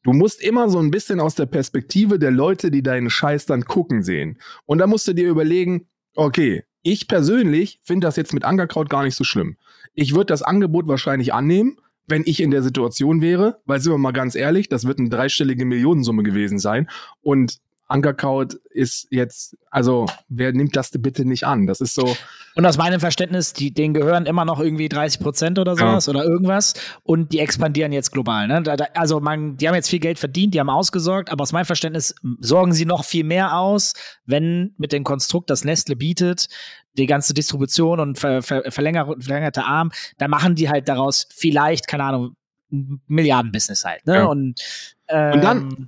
Du musst immer so ein bisschen aus der Perspektive der Leute, die deinen Scheiß dann gucken, sehen. Und da musst du dir überlegen, okay, ich persönlich finde das jetzt mit Ankerkraut gar nicht so schlimm. Ich würde das Angebot wahrscheinlich annehmen, wenn ich in der Situation wäre, weil sind wir mal ganz ehrlich, das wird eine dreistellige Millionensumme gewesen sein. Und Ankerkraut ist jetzt, also wer nimmt das bitte nicht an? Das ist so, Und aus meinem Verständnis, die, denen gehören immer noch irgendwie 30 Prozent oder sowas oder irgendwas und die expandieren jetzt global. Ne? Da, da, also man, die haben jetzt viel Geld verdient, die haben ausgesorgt, aber aus meinem Verständnis sorgen sie noch viel mehr aus, wenn mit dem Konstrukt, das Nestle bietet, die ganze Distribution und ver, ver, verlänger, verlängerte Arm, da machen die halt daraus vielleicht, keine Ahnung, Milliardenbusiness halt. Ne? Ja. Und, ähm, Und dann- Ge-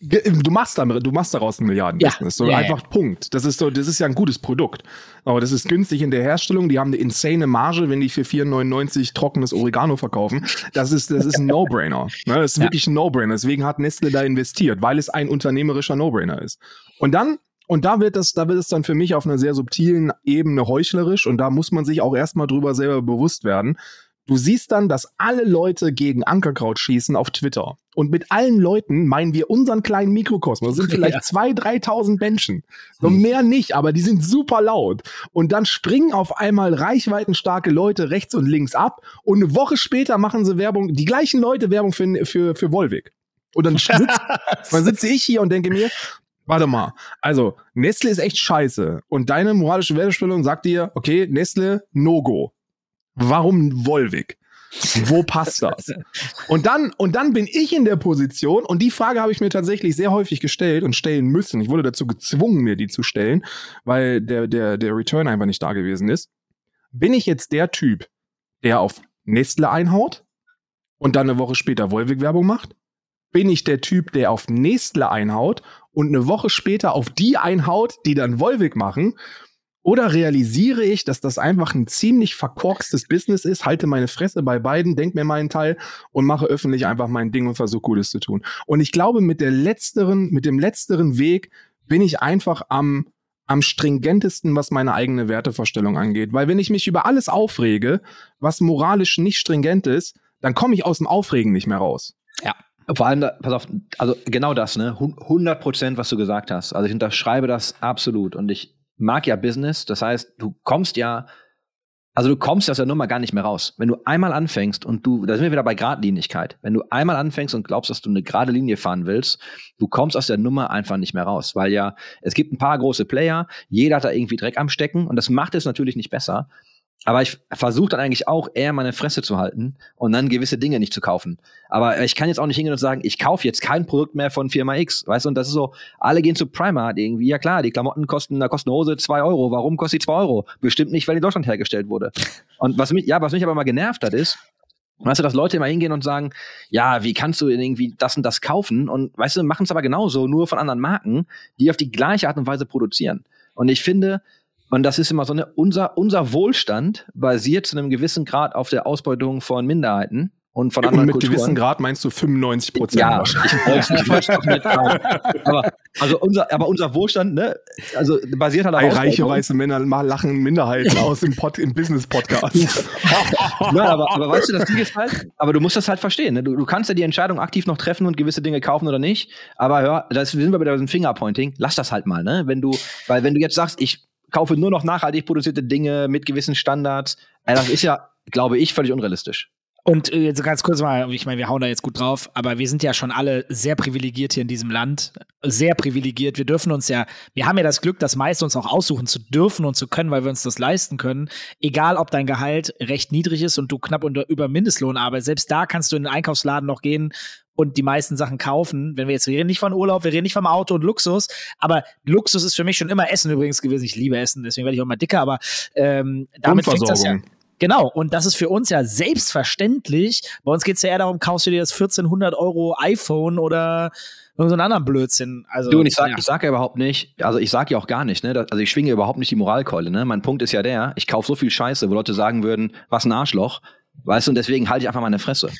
Du machst, damit, du machst daraus ein Milliardenbusiness. so Ja, ja, einfach Punkt. Das ist so, das ist ja ein gutes Produkt. Aber das ist günstig in der Herstellung. Die haben eine insane Marge, wenn die für 4,99 trockenes Oregano verkaufen. Das ist, das ist ein No-Brainer. Ne? Das ist Ja. wirklich ein No-Brainer. Deswegen hat Nestle da investiert, weil es ein unternehmerischer No-Brainer ist. Und dann, und da wird das, da wird es dann für mich auf einer sehr subtilen Ebene heuchlerisch. Und da muss man sich auch erstmal drüber selber bewusst werden. Du siehst dann, dass alle Leute gegen Ankerkraut schießen auf Twitter. Und mit allen Leuten meinen wir unseren kleinen Mikrokosmos. Das sind vielleicht Ja. zwei, 3.000 Menschen. So mehr nicht, aber die sind super laut. Und dann springen auf einmal reichweitenstarke Leute rechts und links ab. Und eine Woche später machen sie Werbung, die gleichen Leute Werbung für, für, für Volvic. Und dann, (laughs) sitz, dann sitze ich hier und denke mir, warte mal, also Nestle ist echt scheiße. Und deine moralische Wertestellung sagt dir, okay, Nestle, No-Go. Warum Volvic? Wo passt das? Und dann, und dann bin ich in der Position, und die Frage habe ich mir tatsächlich sehr häufig gestellt und stellen müssen. Ich wurde dazu gezwungen, mir die zu stellen, weil der, der, der Return einfach nicht da gewesen ist. Bin ich jetzt der Typ, der auf Nestle einhaut und dann eine Woche später Volvic-Werbung macht? Bin ich der Typ, der auf Nestle einhaut und eine Woche später auf die einhaut, die dann Volvic machen? Oder realisiere ich, dass das einfach ein ziemlich verkorkstes Business ist, halte meine Fresse bei beiden, denk mir meinen Teil und mache öffentlich einfach mein Ding und versuche Gutes zu tun. Und ich glaube, mit der letzteren, mit dem letzteren Weg bin ich einfach am, am stringentesten, was meine eigene Wertevorstellung angeht. Weil wenn ich mich über alles aufrege, was moralisch nicht stringent ist, dann komme ich aus dem Aufregen nicht mehr raus. Ja. Vor allem, pass auf, also genau das, ne? Hun- 100 Prozent, was du gesagt hast. Also ich unterschreibe das absolut. Und ich mag ja Business. Das heißt, du kommst ja, also du kommst aus der Nummer gar nicht mehr raus. Wenn du einmal anfängst und du, da sind wir wieder bei Gradlinigkeit. Wenn du einmal anfängst und glaubst, dass du eine gerade Linie fahren willst, du kommst aus der Nummer einfach nicht mehr raus. Weil ja, es gibt ein paar große Player, jeder hat da irgendwie Dreck am Stecken und das macht es natürlich nicht besser. Aber ich versuche dann eigentlich auch eher meine Fresse zu halten und dann gewisse Dinge nicht zu kaufen. Aber ich kann jetzt auch nicht hingehen und sagen, ich kaufe jetzt kein Produkt mehr von Firma X. Weißt du, und das ist so, alle gehen zu Primark irgendwie. Ja klar, die Klamotten kosten, da kostet eine Hose zwei Euro. Warum kostet die zwei Euro? Bestimmt nicht, weil die in Deutschland hergestellt wurde. (laughs) Und was mich, ja, was mich aber mal genervt hat, ist, Weißt du, dass Leute immer hingehen und sagen, ja, wie kannst du denn irgendwie das und das kaufen? Und weißt du, machen es aber genauso, nur von anderen Marken, die auf die gleiche Art und Weise produzieren. Und ich finde, und das ist immer so eine, unser, unser Wohlstand basiert zu einem gewissen Grad auf der Ausbeutung von Minderheiten und von Und anderen mit Kulturen. gewissen Grad meinst du 95 Prozent. Ja, ich wollte ich wollte es nicht. Aber, also unser, aber unser Wohlstand, ne, also basiert halt auf Ei, reiche weiße Männer mal lachen Minderheiten (laughs) aus im, Pod, im Business-Podcast. Nein, aber, aber weißt du, das Ding ist halt, aber du musst das halt verstehen. Ne? Du, du kannst ja die Entscheidung aktiv noch treffen und gewisse Dinge kaufen oder nicht. Aber ja, das sind wir bei diesem Fingerpointing. Lass das halt mal, ne? Wenn du, weil wenn du jetzt sagst, ich kaufe nur noch nachhaltig produzierte Dinge mit gewissen Standards, äh, das ist ja, glaube ich, völlig unrealistisch. Und äh, jetzt ganz kurz mal, ich meine, wir hauen da jetzt gut drauf, aber wir sind ja schon alle sehr privilegiert hier in diesem Land. Sehr privilegiert. Wir dürfen uns ja, wir haben ja das Glück, das meiste uns auch aussuchen zu dürfen und zu können, weil wir uns das leisten können. Egal, ob dein Gehalt recht niedrig ist und du knapp unter, über Mindestlohn arbeitest, selbst da kannst du in den Einkaufsladen noch gehen und die meisten Sachen kaufen. Wenn wir jetzt, wir reden nicht von Urlaub, wir reden nicht vom Auto und Luxus, aber Luxus ist für mich schon immer Essen übrigens gewesen. Ich liebe Essen, deswegen werde ich auch mal dicker, aber ähm, damit fängt das ja. Genau, und das ist für uns ja selbstverständlich. Bei uns geht's ja eher darum, kaufst du dir das 1400 Euro iPhone oder irgendeinen anderen Blödsinn. Also, Du, und ich sag, ja. ich sag ja überhaupt nicht, also ich sag ja auch gar nicht, ne? Also ich schwinge überhaupt nicht die Moralkeule, ne? Mein Punkt ist ja der, ich kaufe so viel Scheiße, wo Leute sagen würden, was ein Arschloch, weißt du, und deswegen halte ich einfach meine Fresse.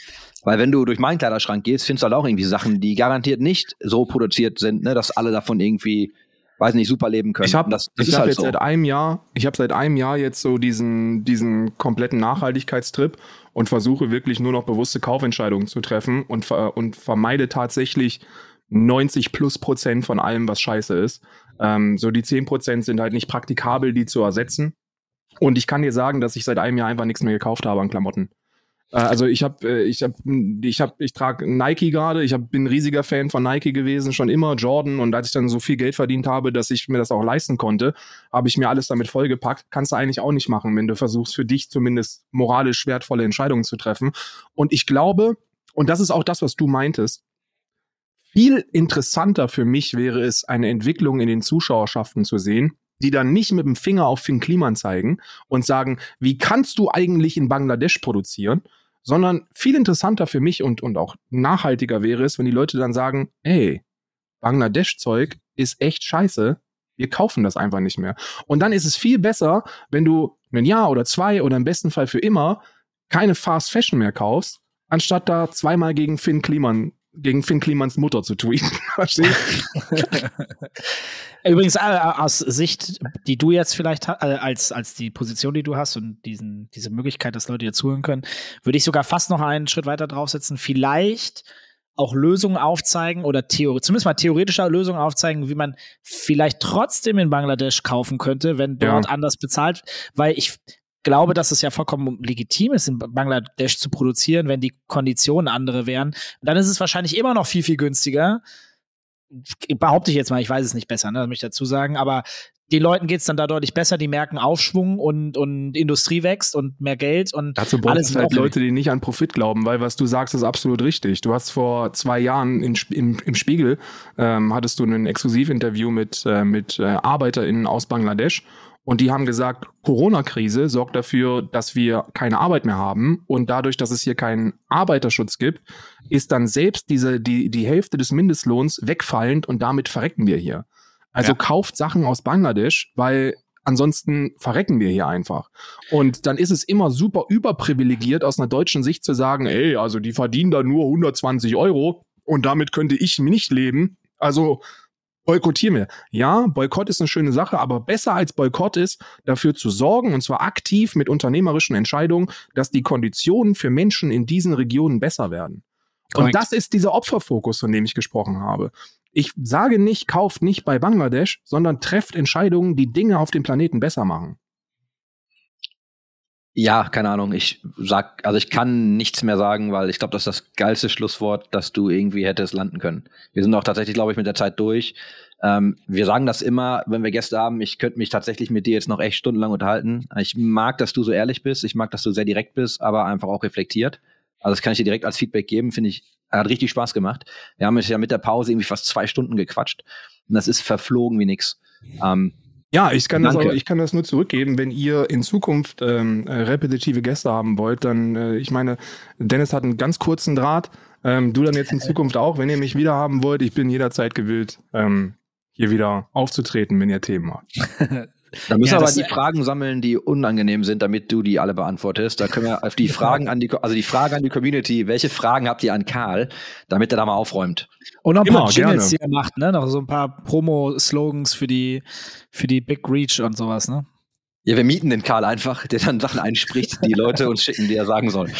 Weil wenn du durch meinen Kleiderschrank gehst, findest du halt auch irgendwie Sachen, die garantiert nicht so produziert sind, ne, dass alle davon irgendwie, weiß nicht, super leben können. Ich habe das, das ich ist hab halt jetzt so. seit einem Jahr, ich habe seit einem Jahr jetzt so diesen diesen kompletten Nachhaltigkeitstrip und versuche wirklich nur noch bewusste Kaufentscheidungen zu treffen und und vermeide tatsächlich 90 plus Prozent von allem, was scheiße ist. Ähm, so die 10 Prozent sind halt nicht praktikabel, die zu ersetzen. Und ich kann dir sagen, dass ich seit einem Jahr einfach nichts mehr gekauft habe an Klamotten. Äh, Also ich habe, äh, ich habe, ich habe, ich trage Nike gerade. Ich hab, bin riesiger Fan von Nike gewesen, schon immer Jordan. Und als ich dann so viel Geld verdient habe, dass ich mir das auch leisten konnte, habe ich mir alles damit vollgepackt. Kannst du eigentlich auch nicht machen, wenn du versuchst, für dich zumindest moralisch wertvolle Entscheidungen zu treffen. Und ich glaube, und das ist auch das, was du meintest. Viel interessanter für mich wäre es, eine Entwicklung in den Zuschauerschaften zu sehen, die dann nicht mit dem Finger auf Finn Kliman zeigen und sagen, wie kannst du eigentlich in Bangladesch produzieren, sondern viel interessanter für mich und, und auch nachhaltiger wäre es, wenn die Leute dann sagen, ey, Bangladesch-Zeug ist echt scheiße, wir kaufen das einfach nicht mehr. Und dann ist es viel besser, wenn du ein Jahr oder zwei oder im besten Fall für immer keine Fast Fashion mehr kaufst, anstatt da zweimal gegen Finn Kliman, gegen Finn Klimans Mutter zu tweeten. (laughs) Verstehst? (laughs) Übrigens, äh, aus Sicht, die du jetzt vielleicht äh, als, als die Position, die du hast und diesen, diese Möglichkeit, dass Leute dir zuhören können, würde ich sogar fast noch einen Schritt weiter draufsetzen. Vielleicht auch Lösungen aufzeigen oder Theorie, zumindest mal theoretische Lösungen aufzeigen, wie man vielleicht trotzdem in Bangladesch kaufen könnte, wenn dort Ja. anders bezahlt, weil ich glaube, dass es ja vollkommen legitim ist, in Bangladesch zu produzieren, wenn die Konditionen andere wären. Dann ist es wahrscheinlich immer noch viel, viel günstiger. Behaupte ich jetzt mal, ich weiß es nicht besser, ne, das möchte ich dazu sagen, aber den Leuten geht es dann da deutlich besser, die merken Aufschwung und, und Industrie wächst und mehr Geld und Dazu braucht es halt Leute, die nicht an Profit glauben, weil was du sagst, ist absolut richtig. Du hast vor zwei Jahren in, im, im Spiegel, ähm, hattest du ein Exklusivinterview mit, äh, mit äh, ArbeiterInnen aus Bangladesch Und die haben gesagt, Corona-Krise sorgt dafür, dass wir keine Arbeit mehr haben. Und dadurch, dass es hier keinen Arbeiterschutz gibt, ist dann selbst diese, die, die Hälfte des Mindestlohns wegfallend und damit verrecken wir hier. Also Ja. kauft Sachen aus Bangladesch, weil ansonsten verrecken wir hier einfach. Und dann ist es immer super überprivilegiert aus einer deutschen Sicht zu sagen, ey, also die verdienen da nur 120 Euro und damit könnte ich nicht leben. Also boykottieren wir. Ja, Boykott ist eine schöne Sache, aber besser als Boykott ist, dafür zu sorgen, und zwar aktiv mit unternehmerischen Entscheidungen, dass die Konditionen für Menschen in diesen Regionen besser werden. Korrekt. Und das ist dieser Opferfokus, von dem ich gesprochen habe. Ich sage nicht, kauft nicht bei Bangladesch, sondern trefft Entscheidungen, die Dinge auf dem Planeten besser machen. Ja, keine Ahnung. Ich sag, also ich kann nichts mehr sagen, weil ich glaube, das ist das geilste Schlusswort, das du irgendwie hättest landen können. Wir sind auch tatsächlich, glaube ich, mit der Zeit durch. Ähm, wir sagen das immer, wenn wir Gäste haben. Ich könnte mich tatsächlich mit dir jetzt noch echt stundenlang unterhalten. Ich mag, dass du so ehrlich bist. Ich mag, dass du sehr direkt bist, aber einfach auch reflektiert. Also das kann ich dir direkt als Feedback geben. Finde ich, hat richtig Spaß gemacht. Wir haben jetzt ja mit der Pause irgendwie fast zwei Stunden gequatscht und das ist verflogen wie nix. Ähm, Ja, ich kann, das auch, ich kann das nur zurückgeben. Wenn ihr in Zukunft ähm, äh, repetitive Gäste haben wollt, dann, äh, ich meine, Dennis hat einen ganz kurzen Draht. Ähm, du dann jetzt in Zukunft auch. Wenn ihr mich wieder haben wollt, ich bin jederzeit gewillt, ähm, hier wieder aufzutreten, wenn ihr Themen habt. (laughs) Da müssen Ja, wir aber das- die Fragen sammeln, die unangenehm sind, damit du die alle beantwortest. Da können wir auf die Fragen an die, also die Frage an die Community, welche Fragen habt ihr an Karl, damit er da mal aufräumt? Und noch ein paar Immer, Jingles, gerne. die er macht, ne? Noch so ein paar Promo-Slogans für die, für die Big Reach und sowas, ne? Ja, wir mieten den Karl einfach, der dann Sachen einspricht, die Leute uns schicken, die er sagen soll.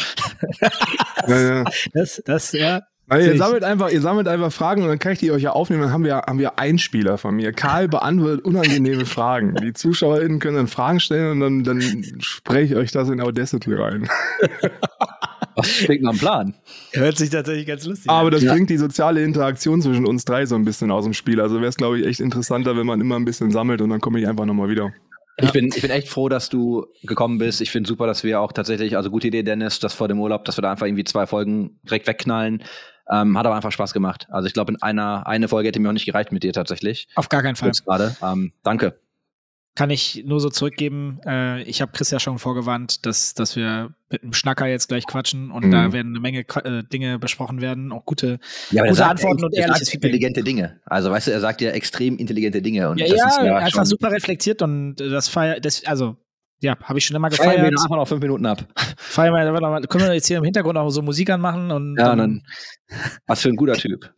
Äh, Das, das, ja. Also Sehe ihr sammelt einfach, ihr sammelt einfach Fragen und dann kann ich die euch ja aufnehmen. Dann haben wir, haben wir Einspieler von mir. Karl beantwortet unangenehme Fragen. Die ZuschauerInnen können dann Fragen stellen und dann, dann spreche ich euch das in Audacity rein. (laughs) Was klingt nach einem Plan? Hört sich tatsächlich ganz lustig Aber an. das Ja. bringt die soziale Interaktion zwischen uns drei so ein bisschen aus dem Spiel. Also wäre es, glaube ich, echt interessanter, wenn man immer ein bisschen sammelt und dann komme ich einfach nochmal wieder. Ich, bin, ich bin echt froh, dass du gekommen bist. Ich finde super, dass wir auch tatsächlich, also gute Idee, Dennis, dass vor dem Urlaub, dass wir da einfach irgendwie zwei Folgen direkt wegknallen. Ähm, hat aber einfach Spaß gemacht. Also ich glaube, in einer eine Folge hätte mir auch nicht gereicht mit dir tatsächlich. Auf gar keinen Fall. Jetzt gerade. Ähm, danke. Kann ich nur so zurückgeben. Äh, ich habe Chris ja schon vorgewarnt, dass, dass wir mit einem Schnacker jetzt gleich quatschen und Mhm. da werden eine Menge äh, Dinge besprochen werden, auch gute. Ja, Gute Antworten und er ehrliches sagt Feedback. intelligente Dinge. Also weißt du, er sagt ja extrem intelligente Dinge. Und Ja, das ja, ist ja einfach super reflektiert und das feier, das, also ja, habe ich schon immer Feiern wir gefeiert. einfach noch fünf Minuten ab. Feiern wir, mal, können wir jetzt hier im Hintergrund auch so Musik anmachen und Ja, dann. Was für ein guter Typ.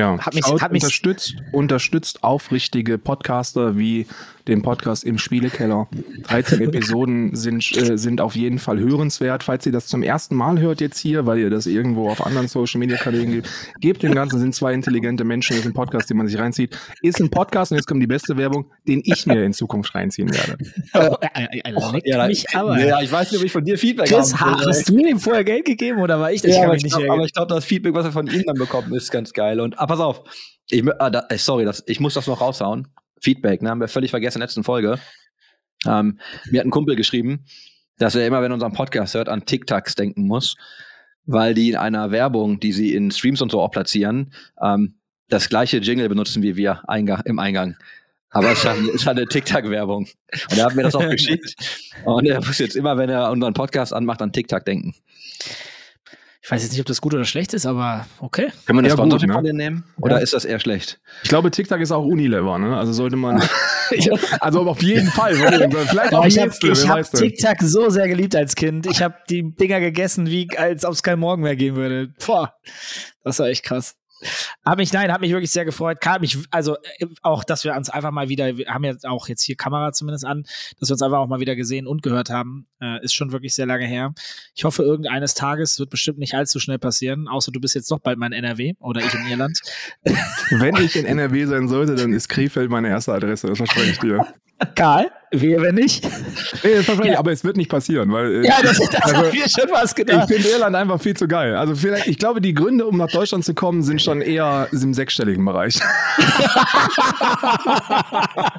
Ja, Hat mich- Schaut, hat mich- unterstützt, unterstützt aufrichtige Podcaster wie den Podcast im Spielekeller. 13 (laughs) Episoden sind, äh, sind auf jeden Fall hörenswert. Falls ihr das zum ersten Mal hört jetzt hier, weil ihr das irgendwo auf anderen Social Media Kanälen gebt, gebt dem Ganzen, sind zwei intelligente Menschen, ist ein Podcast, den man sich reinzieht. Ist ein Podcast, und jetzt kommt die beste Werbung, den ich mir in Zukunft reinziehen werde. (laughs) Oh, äh, äh, äh, Ja, mich aber. ja, ich weiß nicht, ob ich von dir Feedback Chris, will. hast du ihm vorher Geld gegeben oder war ich das? Ja, kann aber mich ich nicht glaub- erinnern. aber ich glaube, das Feedback, was wir von ihm dann bekommen, ist ganz geil. Und ah, pass auf, ich, ah, da, äh, sorry, das, ich muss das noch raushauen. Feedback, ne, haben wir völlig vergessen in der letzten Folge. Ähm, mir hat ein Kumpel geschrieben, dass er immer, wenn er unseren Podcast hört, an TikToks denken muss, weil die in einer Werbung, die sie in Streams und so auch platzieren, ähm, das gleiche Jingle benutzen wie wir Einga im Eingang. Aber es ist halt, es ist halt eine TikTok-Werbung. Und er hat mir das auch geschickt. (laughs) Und er muss jetzt immer, wenn er unseren Podcast anmacht, an TikTok denken. Ich weiß jetzt nicht, ob das gut oder schlecht ist, aber okay. Können wir eine Ja, gut, ne? nehmen? Oder Ja. ist das eher schlecht? Ich glaube, TikTok ist auch Unilever, ne? Also sollte man. (laughs) also auf jeden Fall. (laughs) Vielleicht auch ich habe hab. TikTok so sehr geliebt als Kind. Ich habe die Dinger gegessen, wie als ob es keinen Morgen mehr geben würde. Boah, das war echt krass. Hab mich, nein, hat mich wirklich sehr gefreut. Kam mich, also äh, auch, dass wir uns einfach mal wieder, wir haben ja auch jetzt hier Kamera zumindest an, dass wir uns einfach auch mal wieder gesehen und gehört haben, äh, ist schon wirklich sehr lange her. Ich hoffe, irgendeines Tages wird bestimmt nicht allzu schnell passieren, außer du bist jetzt doch bald mal in NRW oder ich in Irland. (laughs) Wenn ich in NRW sein sollte, dann ist Krefeld meine erste Adresse, das verspreche ich dir. Karl, wir, wenn nicht. Nee, das verspreche ich, Ja. aber es wird nicht passieren, weil äh, Ja, das, das Also, haben wir schon was ich gedacht. finde Irland einfach viel zu geil. Also vielleicht, ich glaube, die Gründe, um nach Deutschland zu kommen, sind schon eher im sechsstelligen Bereich. (laughs)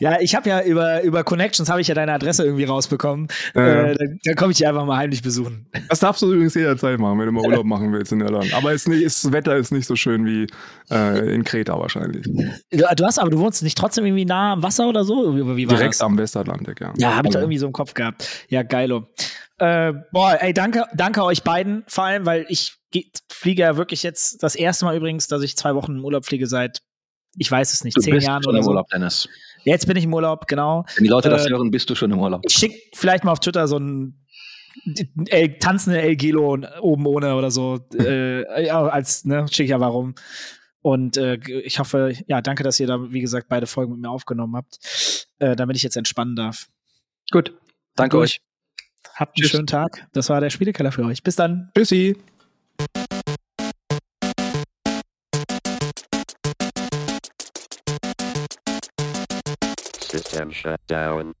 ja, ich habe ja über, über Connections habe ich ja deine Adresse irgendwie rausbekommen. Ja. Äh, dann dann komme ich dich einfach mal heimlich besuchen. Das darfst du übrigens jederzeit machen, wenn du mal Urlaub machen willst in Irland. Aber es ist nicht, das Wetter ist nicht so schön wie äh, in Kreta wahrscheinlich. Du, du hast aber du wohnst nicht trotzdem irgendwie nah am Wasser oder so? Wie, wie war Direkt das? am Westatlantik, ja. Ja, habe ich da Also, irgendwie so im Kopf gehabt. Ja, geilo. Äh, boah, ey, danke, danke euch beiden, vor allem, weil ich ge- fliege ja wirklich jetzt das erste Mal übrigens, dass ich zwei Wochen im Urlaub fliege seit, ich weiß es nicht, Du zehn bist Jahren schon oder im so. Urlaub, Dennis. Jetzt bin ich im Urlaub, genau. Wenn die Leute das Äh, hören, bist du schon im Urlaub. Ich schicke vielleicht mal auf Twitter so ein El, tanzende El Gelo oben ohne oder so, äh, (laughs) ja, als, ne, schicke ich einfach rum. Und äh, ich hoffe, ja, danke, dass ihr da, wie gesagt, beide Folgen mit mir aufgenommen habt, äh, damit ich jetzt entspannen darf. Gut. Danke euch. Habt einen Tschüss. schönen Tag. Das war der Spielekeller für euch. Bis dann. Tschüssi. System shut down.